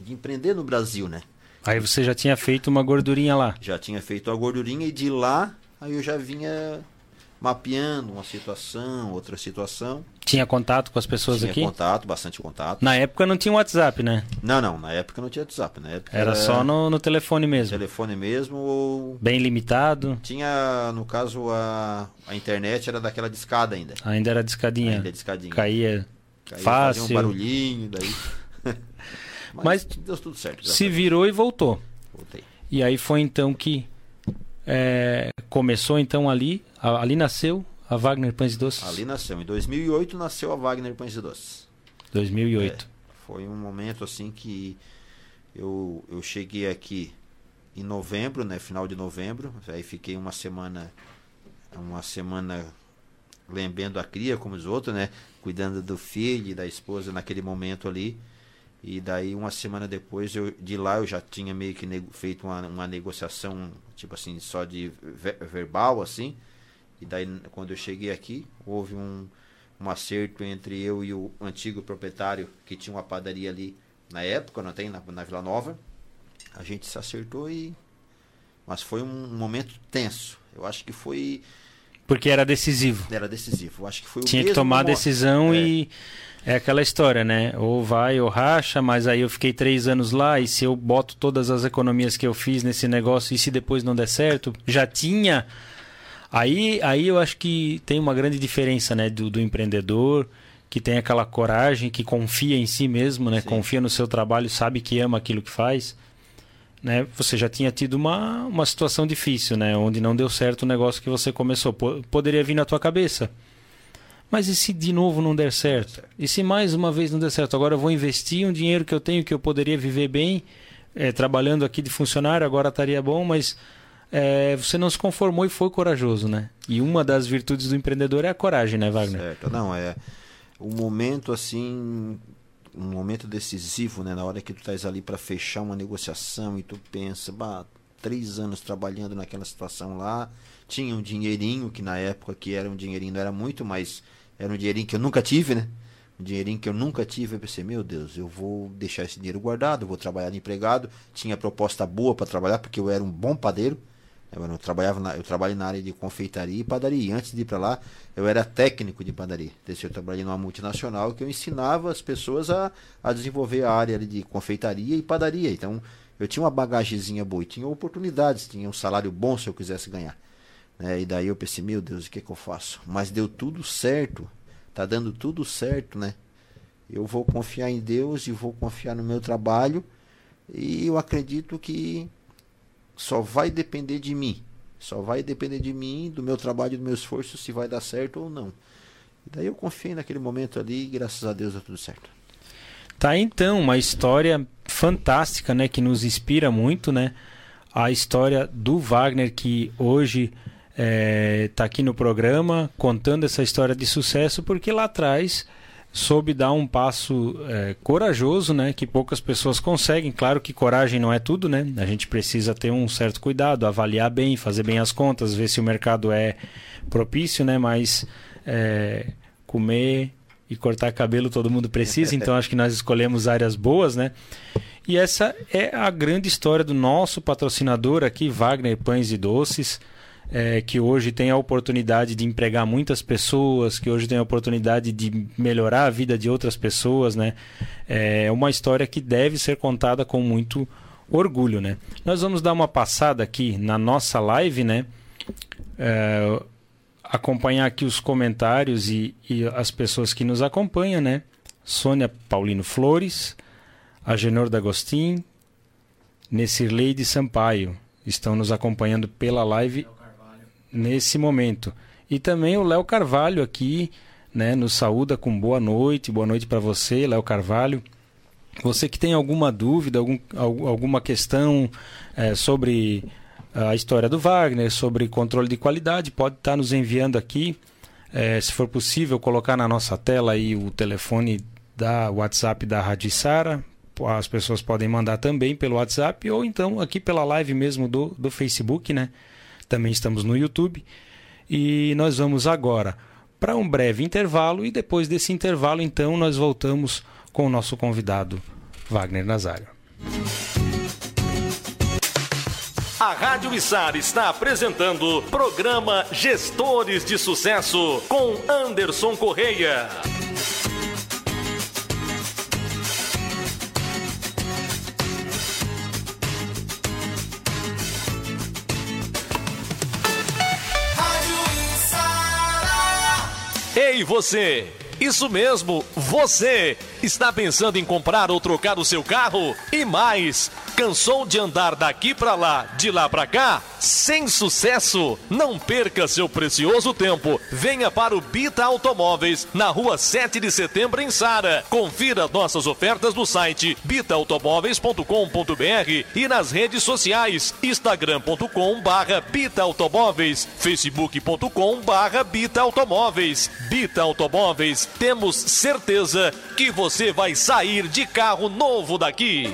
de empreender no Brasil, né? Aí você já tinha feito uma gordurinha lá? Já tinha feito a gordurinha e de lá aí eu já vinha mapeando uma situação, outra situação. Tinha contato com as pessoas tinha aqui? Tinha contato, bastante contato. Na época não tinha WhatsApp, né? Não, não, na época não tinha WhatsApp. Na época era, era só no, no, telefone mesmo. Telefone mesmo ou... Bem limitado? Tinha, no caso, a, a internet era daquela discada ainda. Ainda era discadinha? Ainda discadinha. Caía Caía, Fácil. Fazia um barulhinho, daí. *laughs* Mas, Mas deu tudo certo. Se virou e voltou. Voltei. E aí foi então que é, começou então ali, ali nasceu a Wagner Pães e Doces. Ali nasceu. Em 2008 nasceu a Wagner Pães e Doces. 2008. Foi um momento assim que eu, eu cheguei aqui em novembro, né? Final de novembro. Aí fiquei uma semana, uma semana lembendo a cria, como os outros, né? Cuidando do filho e da esposa naquele momento ali. E daí uma semana depois, eu, de lá eu já tinha meio que feito uma, uma negociação, tipo assim, só de ver- verbal, assim. E daí quando eu cheguei aqui, houve um, um acerto entre eu e o antigo proprietário que tinha uma padaria ali na época, não tem, na, na Vila Nova. A gente se acertou e. Mas foi um momento tenso. Eu acho que foi. Porque era decisivo. Era decisivo. Eu acho que foi Tinha que tomar a decisão É. e é aquela história, né? Ou vai ou racha, mas aí eu fiquei três anos lá e se eu boto todas as economias que eu fiz nesse negócio e se depois não der certo, já tinha. Aí, aí eu acho que tem uma grande diferença, né? Do, do empreendedor que tem aquela coragem, que confia em si mesmo, né? Sim. Confia no seu trabalho, sabe que ama aquilo que faz. Né? Você já tinha tido uma, uma situação difícil, né? Onde não deu certo o negócio que você começou. Po- Poderia vir na tua cabeça. Mas e se de novo não der certo? E se mais uma vez não der certo? Agora eu vou investir um dinheiro que eu tenho que eu poderia viver bem, eh, trabalhando aqui de funcionário, agora estaria bom, mas eh, você não se conformou e foi corajoso, né? E uma das virtudes do empreendedor é a coragem, né, Wagner? Certo. Não, é um momento assim, um momento decisivo, né? Na hora que tu estás ali para fechar uma negociação e tu pensa, bah, três anos trabalhando naquela situação lá, tinha um dinheirinho que na época que era um dinheirinho, não era muito, mas era um dinheirinho que eu nunca tive, né? Um dinheirinho que eu nunca tive, eu pensei, meu Deus, eu vou deixar esse dinheiro guardado, vou trabalhar de empregado, tinha proposta boa para trabalhar porque eu era um bom padeiro. Eu, não trabalhava na, eu trabalhei na área de confeitaria e padaria. Antes de ir para lá, eu era técnico de padaria. Desse eu trabalhei numa multinacional que eu ensinava as pessoas a, a desenvolver a área de confeitaria e padaria. Então, eu tinha uma bagagezinha boa e tinha oportunidades, tinha um salário bom se eu quisesse ganhar. Né? E daí eu pensei, meu Deus, o que, que eu faço? Mas deu tudo certo, tá dando tudo certo, né? Eu vou confiar em Deus e vou confiar no meu trabalho e eu acredito que só vai depender de mim. Só vai depender de mim, do meu trabalho, do meu esforço, se vai dar certo ou não. E daí eu confiei naquele momento ali e graças a Deus deu tudo certo. Tá então uma história fantástica, né, que nos inspira muito, né? A história do Wagner que hoje está aqui no programa contando essa história de sucesso porque lá atrás soube dar um passo é, corajoso, né? Que poucas pessoas conseguem. Claro que coragem não é tudo, né? A gente precisa ter um certo cuidado, avaliar bem, fazer bem as contas, ver se o mercado é propício, né? Mas é, comer e cortar cabelo todo mundo precisa, *laughs* então acho que nós escolhemos áreas boas, né? E essa é a grande história do nosso patrocinador aqui, Wagner Pães e Doces, é, que hoje tem a oportunidade de empregar muitas pessoas, que hoje tem a oportunidade de melhorar a vida de outras pessoas, né? É uma história que deve ser contada com muito orgulho, né? Nós vamos dar uma passada aqui na nossa live, né? É, acompanhar aqui os comentários e, e as pessoas que nos acompanham, né? Sônia Paulino Flores, Agenor D'Agostin, Nessirlei Sampaio estão nos acompanhando pela live nesse momento. E também o Léo Carvalho aqui, né, nos saúda com boa noite, boa noite para você, Léo Carvalho. Você que tem alguma dúvida, algum, alguma questão é, sobre a história do Wagner, sobre controle de qualidade, pode estar nos enviando aqui. É, se for possível, colocar na nossa tela aí o telefone da WhatsApp da Rádio Sara. As pessoas podem mandar também pelo WhatsApp ou então aqui pela live mesmo do, do Facebook, né? Também estamos no YouTube. E nós vamos agora para um breve intervalo e depois desse intervalo, então, nós voltamos com o nosso convidado, Wagner Nazário. A Rádio Içara está apresentando o programa Gestores de Sucesso com Anderson Correia. Ei você! Isso mesmo, você está pensando em comprar ou trocar o seu carro? E mais, cansou de andar daqui para lá, de lá para cá? Sem sucesso? Não perca seu precioso tempo. Venha para o Bita Automóveis, na rua 7 de setembro, em Sara. Confira nossas ofertas no site bitautomóveis.com.br e nas redes sociais instagram.com barra Bita Automóveis, facebook.com barra Bita Automóveis. Bita Automóveis, temos certeza que você vai sair de carro novo daqui.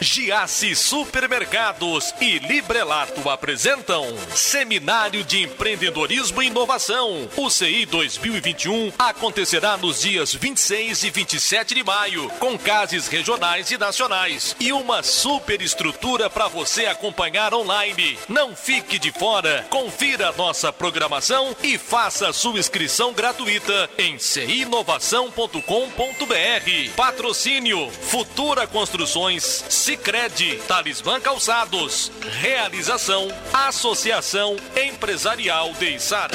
Giasse Supermercados e Librelato apresentam Seminário de Empreendedorismo e Inovação. O CI 2021 acontecerá nos dias 26 e 27 de maio, com cases regionais e nacionais e uma super estrutura para você acompanhar online. Não fique de fora. Confira nossa programação e faça sua inscrição gratuita em cinovação.com.br. Patrocínio Futura Construções Sicredi, Talismã Calçados. Realização Associação Empresarial de Içara.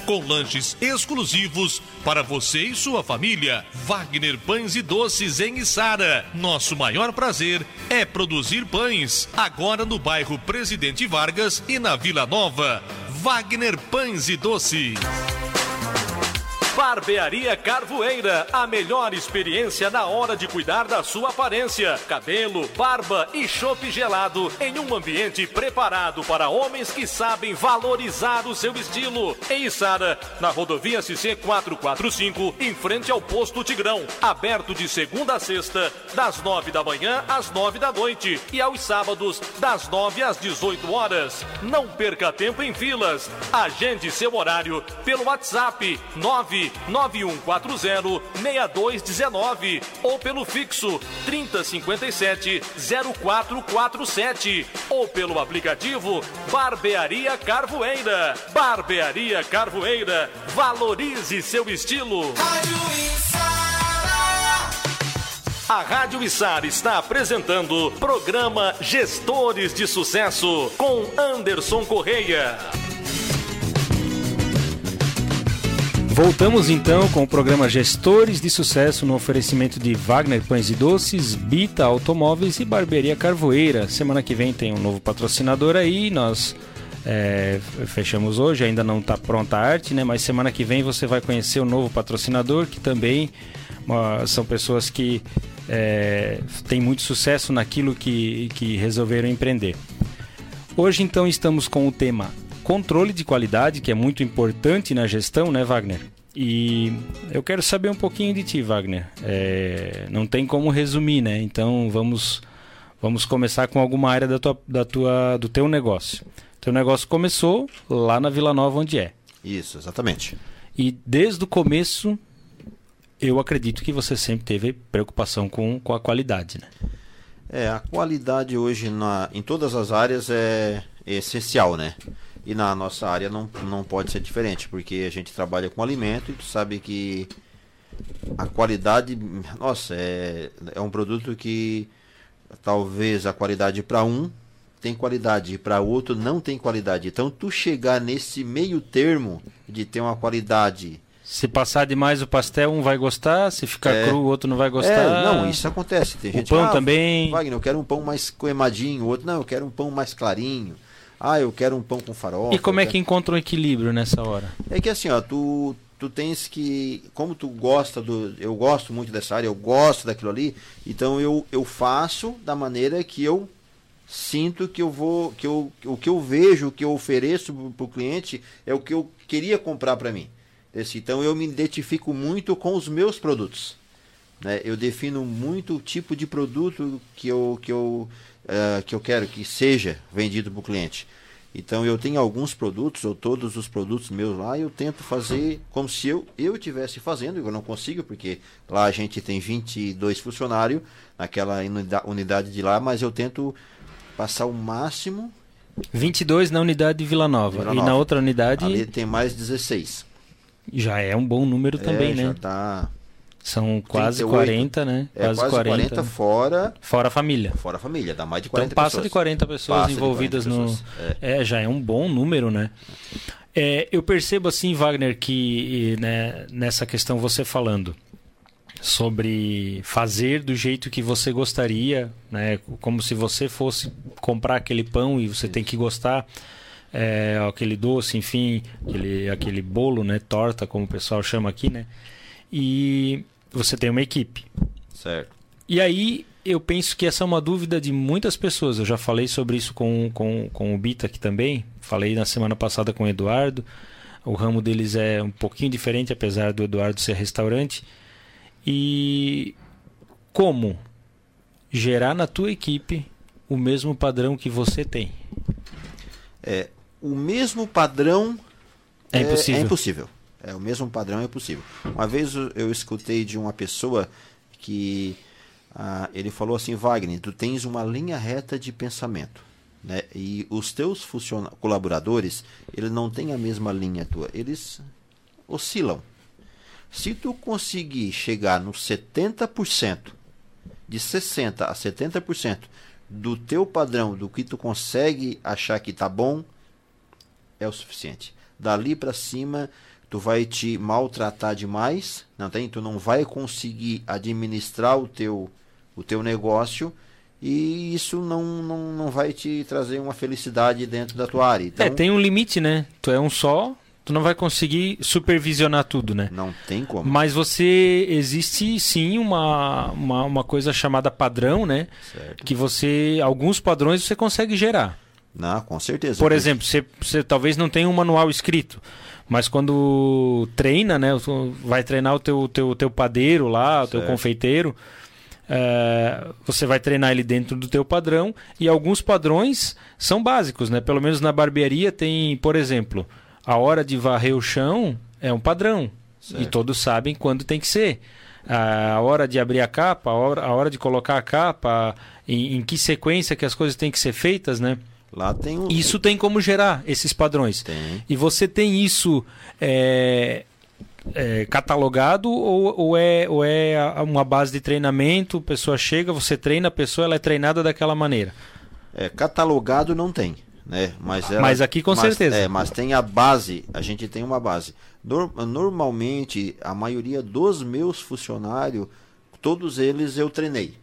com lanches exclusivos para você e sua família. Wagner Pães e Doces em Içara. Nosso maior prazer é produzir pães. Agora no bairro Presidente Vargas e na Vila Nova. Wagner Pães e Doces. Barbearia Carvoeira, a melhor experiência na hora de cuidar da sua aparência, cabelo, barba e chopp gelado em um ambiente preparado para homens que sabem valorizar o seu estilo. Em Içara, na rodovia CC 445, em frente ao posto Tigrão, aberto de segunda a sexta, das nove da manhã às nove da noite e aos sábados, das nove às 18 horas. Não perca tempo em filas. Agende seu horário pelo WhatsApp 9 9140 6219 ou pelo fixo 3057 0447 ou pelo aplicativo Barbearia Carvoeira. Barbearia Carvoeira, valorize seu estilo. A Rádio Içar está apresentando programa Gestores de Sucesso com Anderson Correia. Voltamos então com o programa Gestores de Sucesso no oferecimento de Wagner Pães e Doces, Bita Automóveis e Barbearia Carvoeira. Semana que vem tem um novo patrocinador aí, nós é, fechamos hoje, ainda não está pronta a arte, né? Mas semana que vem você vai conhecer o novo patrocinador, que também uma, são pessoas que é, têm muito sucesso naquilo que, que resolveram empreender. Hoje então estamos com o tema controle de qualidade, que é muito importante na gestão, né, Wagner? E eu quero saber um pouquinho de ti, Wagner. É, não tem como resumir, né? Então vamos vamos começar com alguma área da tua, da tua, do teu negócio. Teu negócio começou lá na Vila Nova, onde é? Isso, exatamente. E desde o começo, eu acredito que você sempre teve preocupação com, com a qualidade, né? É, a qualidade hoje na, em todas as áreas é, é essencial, né? E na nossa área não, não pode ser diferente, porque a gente trabalha com alimento e tu sabe que a qualidade, nossa, é, é um produto que talvez a qualidade para um tem qualidade e para outro não tem qualidade. Então tu chegar nesse meio termo de ter uma qualidade se passar demais o pastel, um vai gostar, se ficar é, cru, o outro não vai gostar. É, não, isso acontece. Tem o gente, pão ah, também. Wagner, eu quero um pão mais coemadinho, o outro, não, eu quero um pão mais clarinho. Ah, eu quero um pão com farofa. E como é que encontra um equilíbrio nessa hora? É que assim, ó, tu, tu tens que. Como tu gosta do. Eu gosto muito dessa área, eu gosto daquilo ali, então eu, eu faço da maneira que eu sinto que eu vou. que eu, o que eu vejo, o que eu ofereço para o cliente é o que eu queria comprar para mim. Então eu me identifico muito com os meus produtos. Né? Eu defino muito o tipo de produto que eu, que eu uh, que eu quero que seja vendido para o cliente. Então eu tenho alguns produtos, ou todos os produtos meus lá, eu tento fazer como se eu eu estivesse fazendo, eu não consigo, porque lá a gente tem 22 funcionários naquela unidade de lá, mas eu tento passar o máximo. 22 na unidade de Vila Nova. Vila Nova. E na outra unidade. Ali tem mais 16. Já é um bom número é, também, né? Já tá são quase 38. 40, né? É, quase, quase 40. 40 fora. Fora a família. Fora a família, dá mais de 40 então, passa pessoas. de 40 pessoas passa envolvidas 40 pessoas. no. É. é. já é um bom número, né? É, eu percebo assim, Wagner, que né, nessa questão você falando sobre fazer do jeito que você gostaria, né? Como se você fosse comprar aquele pão e você tem que gostar. É, aquele doce, enfim, aquele, aquele bolo, né? Torta, como o pessoal chama aqui, né? E você tem uma equipe. Certo. E aí eu penso que essa é uma dúvida de muitas pessoas. Eu já falei sobre isso com, com, com o Bita aqui também. Falei na semana passada com o Eduardo. O ramo deles é um pouquinho diferente, apesar do Eduardo ser restaurante. E como gerar na tua equipe o mesmo padrão que você tem? É, o mesmo padrão é impossível. É, é impossível. É, o mesmo padrão é possível. Uma vez eu escutei de uma pessoa que ah, ele falou assim, Wagner, tu tens uma linha reta de pensamento. Né? E os teus colaboradores, eles não têm a mesma linha tua, eles oscilam. Se tu conseguir chegar no 70%, de 60% a 70% do teu padrão, do que tu consegue achar que tá bom, é o suficiente. Dali para cima, tu vai te maltratar demais, não tem? Tu não vai conseguir administrar o teu, o teu negócio e isso não, não, não vai te trazer uma felicidade dentro da tua área. Então, é, tem um limite, né? Tu é um só, tu não vai conseguir supervisionar tudo, né? Não tem como. Mas você existe sim uma, uma, uma coisa chamada padrão, né? Certo. Que você alguns padrões você consegue gerar. Não, com certeza. Por exemplo, você, você talvez não tenha um manual escrito, mas quando treina, né? Vai treinar o teu, teu, teu padeiro lá, o teu confeiteiro. É, você vai treinar ele dentro do teu padrão e alguns padrões são básicos, né? Pelo menos na barbearia tem, por exemplo, a hora de varrer o chão é um padrão certo. e todos sabem quando tem que ser. A hora de abrir a capa, a hora, a hora de colocar a capa, em, em que sequência que as coisas têm que ser feitas, né? Lá tem um... Isso tem como gerar esses padrões. Tem. E você tem isso é, é, catalogado ou, ou, é, ou é uma base de treinamento? A pessoa chega, você treina a pessoa, ela é treinada daquela maneira. É, catalogado não tem. Né? Mas, ela, mas aqui com mas, certeza. É, mas tem a base, a gente tem uma base. normalmente, a maioria dos meus funcionários, todos eles eu treinei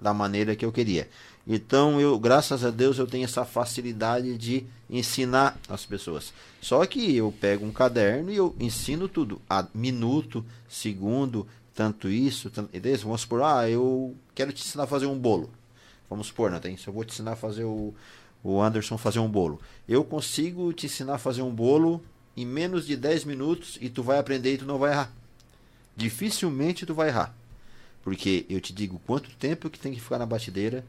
da maneira que eu queria. Então, eu, graças a Deus, eu tenho essa facilidade de ensinar as pessoas. Só que eu pego um caderno e eu ensino tudo, a minuto, segundo, tanto isso, tanto, vamos supor, ah, eu quero te ensinar a fazer um bolo. Vamos supor, não tem? Se eu vou te ensinar a fazer o, o Anderson fazer um bolo. Eu consigo te ensinar a fazer um bolo em menos de 10 minutos e tu vai aprender e tu não vai errar. Dificilmente tu vai errar. Porque eu te digo quanto tempo que tem que ficar na batideira,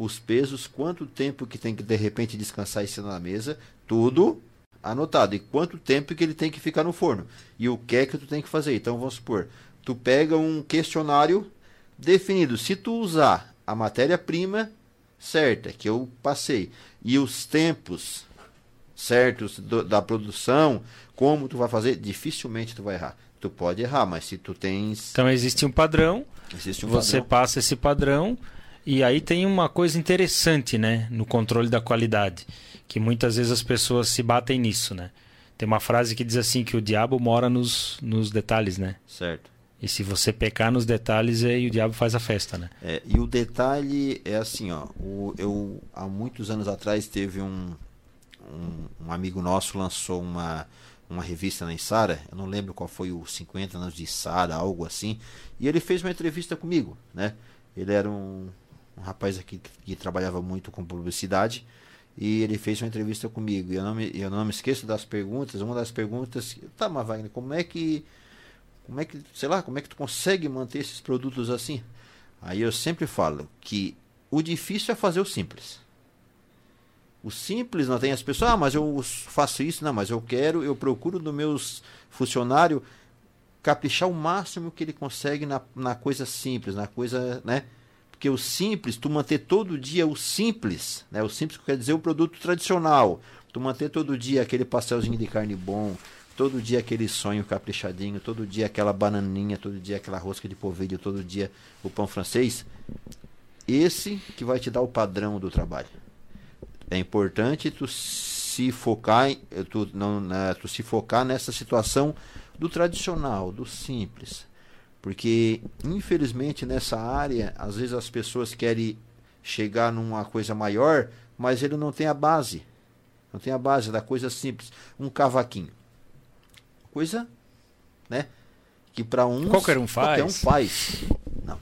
os pesos, quanto tempo que tem que de repente descansar em cima da mesa, tudo anotado. E quanto tempo que ele tem que ficar no forno. E o que é que tu tem que fazer. Então vamos supor, tu pega um questionário definido. Se tu usar a matéria-prima certa que eu passei e os tempos certos do, da produção, como tu vai fazer, dificilmente tu vai errar. Tu pode errar, mas se tu tens. Então existe um padrão. Existe um você padrão. passa esse padrão e aí tem uma coisa interessante, né, no controle da qualidade, que muitas vezes as pessoas se batem nisso, né? Tem uma frase que diz assim que o diabo mora nos, nos detalhes, né? Certo. E se você pecar nos detalhes, aí o diabo faz a festa, né? É, e o detalhe é assim, ó. O, eu há muitos anos atrás teve um, um, um amigo nosso lançou uma uma revista na Sara, eu não lembro qual foi o 50 anos de Sara, algo assim, e ele fez uma entrevista comigo, né? Ele era um, um rapaz aqui que, trabalhava muito com publicidade e ele fez uma entrevista comigo. E eu não me, eu não me esqueço das perguntas. Uma das perguntas, tá, mas Wagner, como é que, como é que, sei lá, como é que tu consegue manter esses produtos assim? Aí eu sempre falo que o difícil é fazer o simples. O simples não tem as pessoas, ah, mas eu faço isso, não, mas eu quero, eu procuro dos meus funcionários caprichar o máximo que ele consegue na, na coisa simples, na coisa, né? Porque o simples, tu manter todo dia o simples, né? O simples quer dizer o produto tradicional. Tu manter todo dia aquele pastelzinho de carne bom, todo dia aquele sonho caprichadinho, todo dia aquela bananinha, todo dia aquela rosca de polvilho, todo dia o pão francês. Esse que vai te dar o padrão do trabalho. É importante tu se focar, tu, não, né, tu se focar nessa situação do tradicional, do simples. Porque, infelizmente, nessa área, às vezes as pessoas querem chegar numa coisa maior, mas ele não tem a base. Não tem a base da coisa simples. Um cavaquinho. Coisa, né? Que para uns. Qualquer um faz. Qualquer um faz. Não.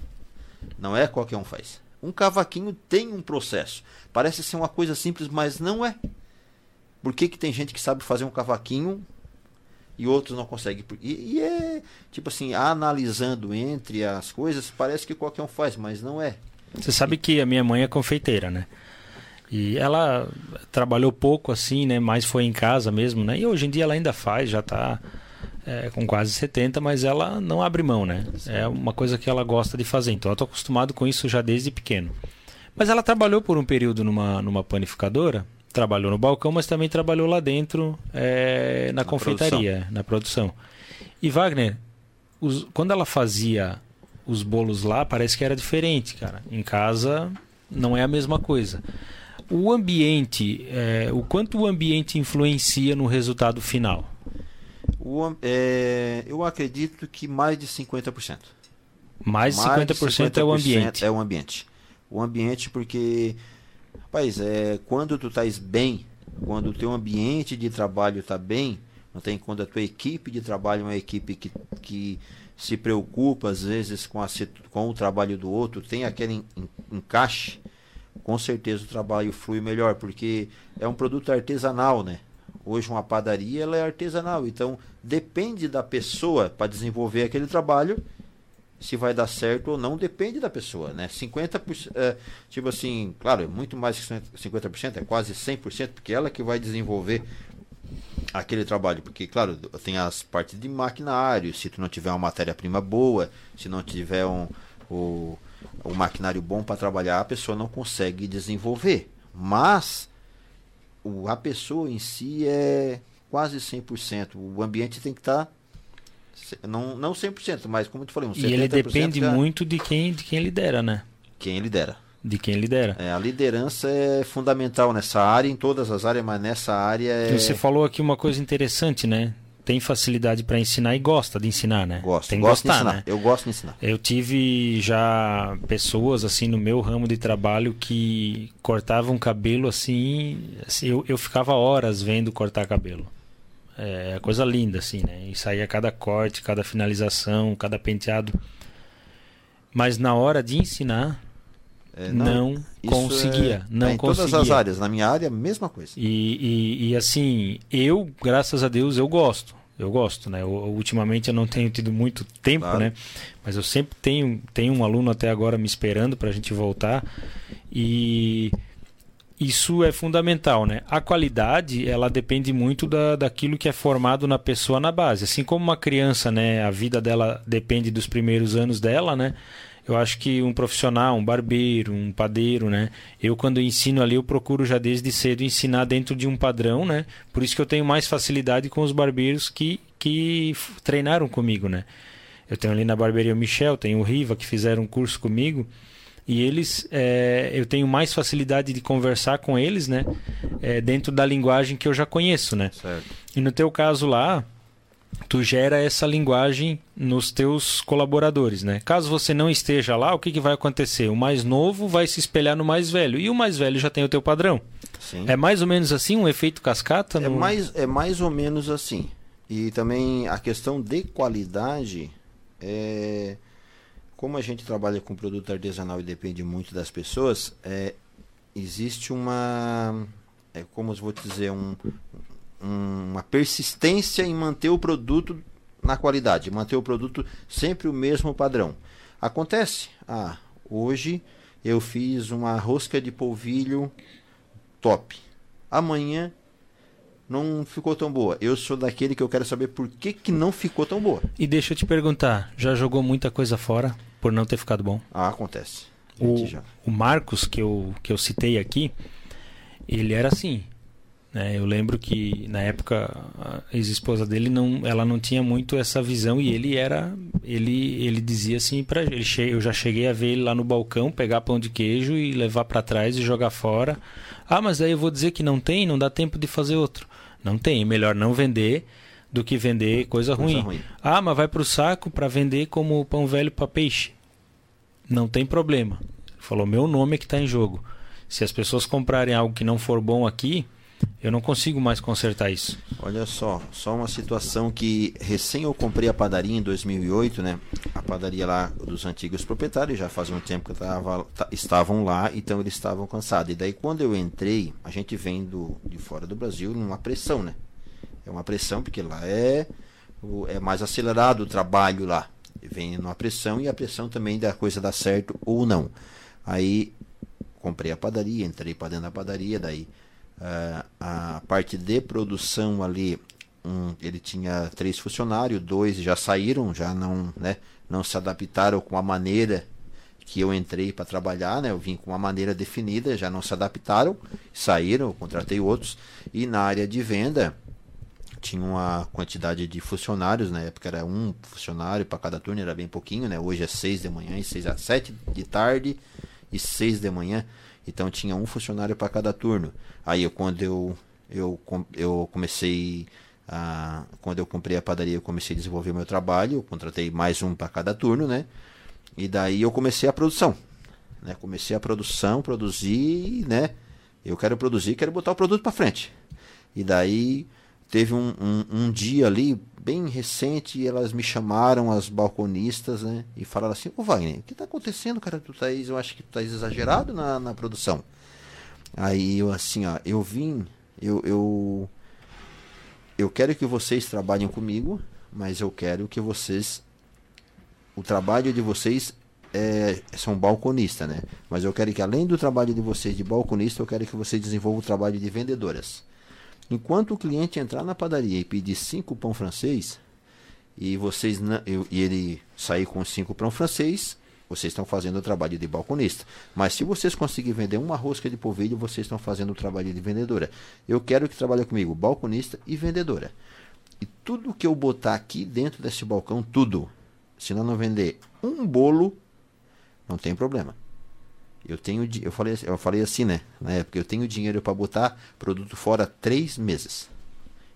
Não é qualquer um faz. Um cavaquinho tem um processo. Parece ser uma coisa simples, mas não é. Por que, que tem gente que sabe fazer um cavaquinho e outros não conseguem? E, e é, tipo assim, analisando entre as coisas, parece que qualquer um faz, mas não é. Você sabe que a minha mãe é confeiteira, né? E ela trabalhou pouco assim, né? Mais foi em casa mesmo, né? E hoje em dia ela ainda faz, já está é, com quase 70, mas ela não abre mão, né? É uma coisa que ela gosta de fazer. Então eu tô acostumado com isso já desde pequeno. Mas ela trabalhou por um período numa, numa panificadora, trabalhou no balcão, mas também trabalhou lá dentro é, na, na, confeitaria, produção. na produção. E Wagner, os, quando ela fazia os bolos lá, parece que era diferente, cara. Em casa não é a mesma coisa. O ambiente, é, o quanto o ambiente influencia no resultado final? O, é, eu acredito que mais de 50%. Mais de 50%, 50% é o ambiente. É o ambiente. O ambiente porque, rapaz, é, quando tu estás bem, quando o teu ambiente de trabalho está bem, não tem quando a tua equipe de trabalho é uma equipe que, que se preocupa às vezes com, a, com o trabalho do outro, tem aquele encaixe, com certeza o trabalho flui melhor, porque é um produto artesanal, né? Hoje uma padaria ela é artesanal, então depende da pessoa para desenvolver aquele trabalho. Se vai dar certo ou não depende da pessoa, né? 50%, é, tipo assim, claro, é muito mais que 50%, é quase 100%, porque ela que vai desenvolver aquele trabalho, porque claro, tem as partes de maquinário, se tu não tiver uma matéria-prima boa, se não tiver um, o, um maquinário bom para trabalhar, a pessoa não consegue desenvolver. Mas o, a pessoa em si é quase 100%. O ambiente tem que estar. Tá, não, não 100%, mas como tu falei, um 70%. E ele depende já... muito de quem, de quem lidera, né? Quem lidera. De quem lidera. É, a liderança é fundamental nessa área, em todas as áreas, mas nessa área é... Você falou aqui uma coisa interessante, né? tem facilidade para ensinar e gosta de ensinar, né? Gosto, tem gosto gostar, de ensinar. Né? Eu gosto de ensinar. Eu tive já pessoas assim no meu ramo de trabalho que cortavam cabelo assim, assim eu, eu ficava horas vendo cortar cabelo. É, é coisa linda assim, né? E saía cada corte, cada finalização, cada penteado. Mas na hora de ensinar, é, não, não conseguia, é, não é, em conseguia. todas as áreas, na minha área, mesma coisa. E, e, e, assim, eu, graças a Deus, eu gosto eu gosto, né? Eu, ultimamente eu não tenho tido muito tempo, claro. né? Mas eu sempre tenho, tenho um aluno até agora me esperando para a gente voltar e isso é fundamental, né? A qualidade, ela depende muito da, daquilo que é formado na pessoa na base. Assim como uma criança, né? A vida dela depende dos primeiros anos dela, né? eu acho que um profissional, um barbeiro, um padeiro, né? Eu quando ensino ali, eu procuro já desde cedo ensinar dentro de um padrão, né? Por isso que eu tenho mais facilidade com os barbeiros que, que treinaram comigo, né? Eu tenho ali na barbearia o Michel, tenho o Riva, que fizeram um curso comigo. E eles, é, eu tenho mais facilidade de conversar com eles, né? É, dentro da linguagem que eu já conheço, né? Certo. E no teu caso lá, tu gera essa linguagem nos teus colaboradores, né? Caso você não esteja lá, o que, que vai acontecer? O mais novo vai se espelhar no mais velho e o mais velho já tem o teu padrão. Sim. É mais ou menos assim um efeito cascata? É, mais, é mais ou menos assim. E também a questão de qualidade é como a gente trabalha com produto artesanal e depende muito das pessoas, é, existe uma é como eu vou dizer um, uma persistência em manter o produto na qualidade, manter o produto sempre o mesmo padrão. Acontece, ah, hoje eu fiz uma rosca de polvilho top. amanhã não ficou tão boa. Eu sou daquele que eu quero saber por que, que não ficou tão boa. E deixa eu te perguntar, já jogou muita coisa fora por não ter ficado bom? Ah, acontece. O, o Marcos, que eu, que eu citei aqui, ele era assim. Né? Eu lembro que na época a ex-esposa dele não, ela não tinha muito essa visão e ele era, ele, ele dizia assim para ele, eu já cheguei a ver ele lá no balcão pegar pão de queijo e levar para trás e jogar fora. Ah, mas aí eu vou dizer que não tem, não dá tempo de fazer outro. Não tem, melhor não vender do que vender coisa, coisa ruim. ruim. Ah, mas vai para o saco para vender como pão velho para peixe. Não tem problema. Falou, meu nome é que está em jogo. Se as pessoas comprarem algo que não for bom aqui, eu não consigo mais consertar isso. Olha só, só uma situação que recém eu comprei a padaria em 2008, né? A padaria lá dos antigos proprietários, já faz um tempo que tava, estavam lá, então eles estavam cansados. E daí quando eu entrei, a gente vem do, de fora do Brasil numa pressão, né? É uma pressão porque lá é, é mais acelerado o trabalho lá. Vem numa pressão e a pressão também da coisa dar certo ou não. Aí comprei a padaria, entrei para dentro da padaria, daí uh, a parte de produção ali, um, ele tinha três funcionários, dois já saíram, já não, né, não se adaptaram com a maneira que eu entrei para trabalhar, né? Eu vim com uma maneira definida, já não se adaptaram, saíram, contratei outros. E na área de venda tinha uma quantidade de funcionários, na época era um funcionário para cada turno, era bem pouquinho, né? Hoje é seis de manhã e seis a sete de tarde e seis de manhã. Então tinha um funcionário para cada turno. Aí eu, quando eu, eu, eu comecei a, quando eu comprei a padaria, eu comecei a desenvolver meu trabalho, eu contratei mais um para cada turno, né? E daí eu comecei a produção. Né? Comecei a produção, produzir, né? Eu quero produzir, quero botar o produto para frente. E daí teve um, um, um, dia ali, bem recente, elas me chamaram, as balconistas, né? E falaram assim, ô Wagner, o que está acontecendo, cara? Tu tá, eu acho que tu tá exagerado na, na produção. Aí eu assim, ó, eu vim, eu, eu, eu quero que vocês trabalhem comigo, mas eu quero que vocês, o trabalho de vocês é, são balconistas, né? Mas eu quero que além do trabalho de vocês de balconista, eu quero que vocês desenvolvam o trabalho de vendedoras. Enquanto o cliente entrar na padaria e pedir cinco pão francês e vocês não, e ele sair com cinco pão francês, vocês estão fazendo o trabalho de balconista. Mas se vocês conseguirem vender uma rosca de polvilho, vocês estão fazendo o trabalho de vendedora. Eu quero que trabalhe comigo, balconista e vendedora. E tudo que eu botar aqui dentro desse balcão, tudo, se não vender um bolo, não tem problema. Eu tenho, eu falei, eu falei assim, né? Na época, eu tenho dinheiro para botar produto fora três meses.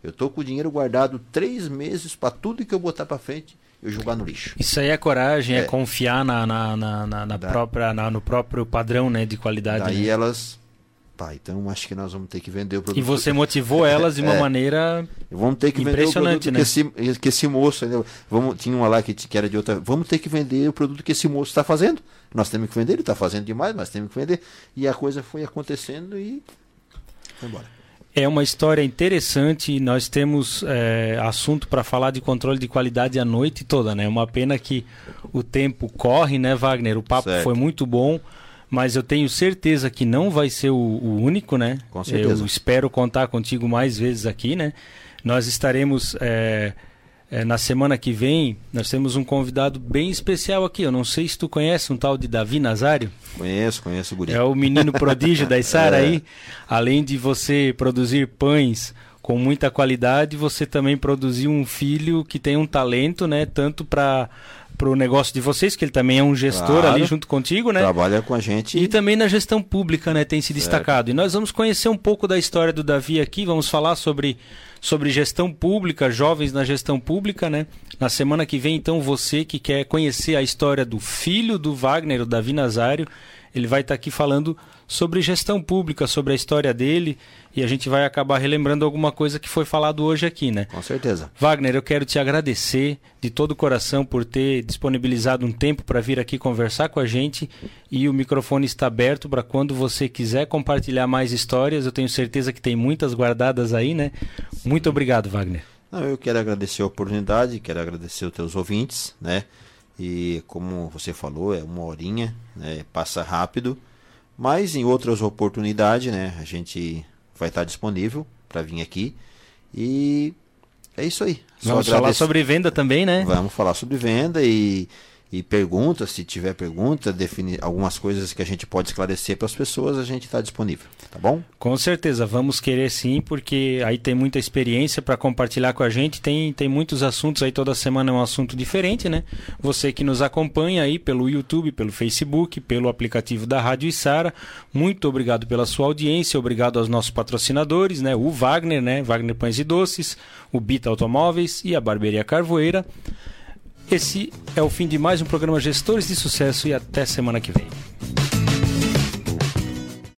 Eu tô com o dinheiro guardado três meses para tudo que eu botar para frente eu jogar no lixo. Isso aí é coragem, é, é confiar na, na, na, na, na própria, na, no próprio padrão né, de qualidade. Daí né? elas Pá, então acho que nós vamos ter que vender o produto. E você motivou elas de uma *laughs* é, maneira vamos ter que vender o produto né? que, esse, que esse moço, vamos, tinha uma lá que, que era de outra, vamos ter que vender o produto que esse moço está fazendo. Nós temos que vender, ele está fazendo demais, mas temos que vender. E a coisa foi acontecendo e foi embora. É uma história interessante. Nós temos é, assunto para falar de controle de qualidade a noite toda, né? Uma pena que o tempo corre, né, Wagner? O papo certo. foi muito bom mas eu tenho certeza que não vai ser o, o, único, né? Com certeza. Eu espero contar contigo mais vezes aqui, né? Nós estaremos é, é, na semana que vem. Nós temos um convidado bem especial aqui. Eu não sei se tu conhece um tal de Davi Nazário. Conheço, conheço o Guri. É o menino prodígio da Isara *laughs* é. aí. Além de você produzir pães com muita qualidade, você também produziu um filho que tem um talento, né? Tanto para para o negócio de vocês, que ele também é um gestor claro, ali junto contigo, né? Trabalha com a gente. E também na gestão pública, né? Tem se destacado. E nós vamos conhecer um pouco da história do Davi aqui, vamos falar sobre, sobre gestão pública, jovens na gestão pública, né? Na semana que vem, então, você que quer conhecer a história do filho do Wagner, o Davi Nazário, ele vai estar tá aqui falando sobre gestão pública, sobre a história dele e a gente vai acabar relembrando alguma coisa que foi falado hoje aqui, né? Com certeza. Wagner, eu quero te agradecer de todo o coração por ter disponibilizado um tempo para vir aqui conversar com a gente e o microfone está aberto para quando você quiser compartilhar mais histórias. Eu tenho certeza que tem muitas guardadas aí, né? Muito obrigado, Wagner. Não, eu quero agradecer a oportunidade, quero agradecer os teus ouvintes, né? E como você falou, é uma horinha, né? passa rápido, mas em outras oportunidades, né? A gente vai estar disponível para vir aqui. E é isso aí. Só Vamos agradeço. falar sobre venda também, né? Vamos falar sobre venda e e perguntas, se tiver pergunta, definir algumas coisas que a gente pode esclarecer para as pessoas, a gente está disponível, tá bom? Com certeza, vamos querer sim, porque aí tem muita experiência para compartilhar com a gente, tem, tem muitos assuntos aí, toda semana é um assunto diferente, né? Você que nos acompanha aí pelo YouTube, pelo Facebook, pelo aplicativo da Rádio Isara, muito obrigado pela sua audiência, obrigado aos nossos patrocinadores, né? O Wagner, né? Wagner Pães e Doces, o Bita Automóveis e a Barbearia Carvoeira. Esse é o fim de mais um programa Gestores de Sucesso e até semana que vem.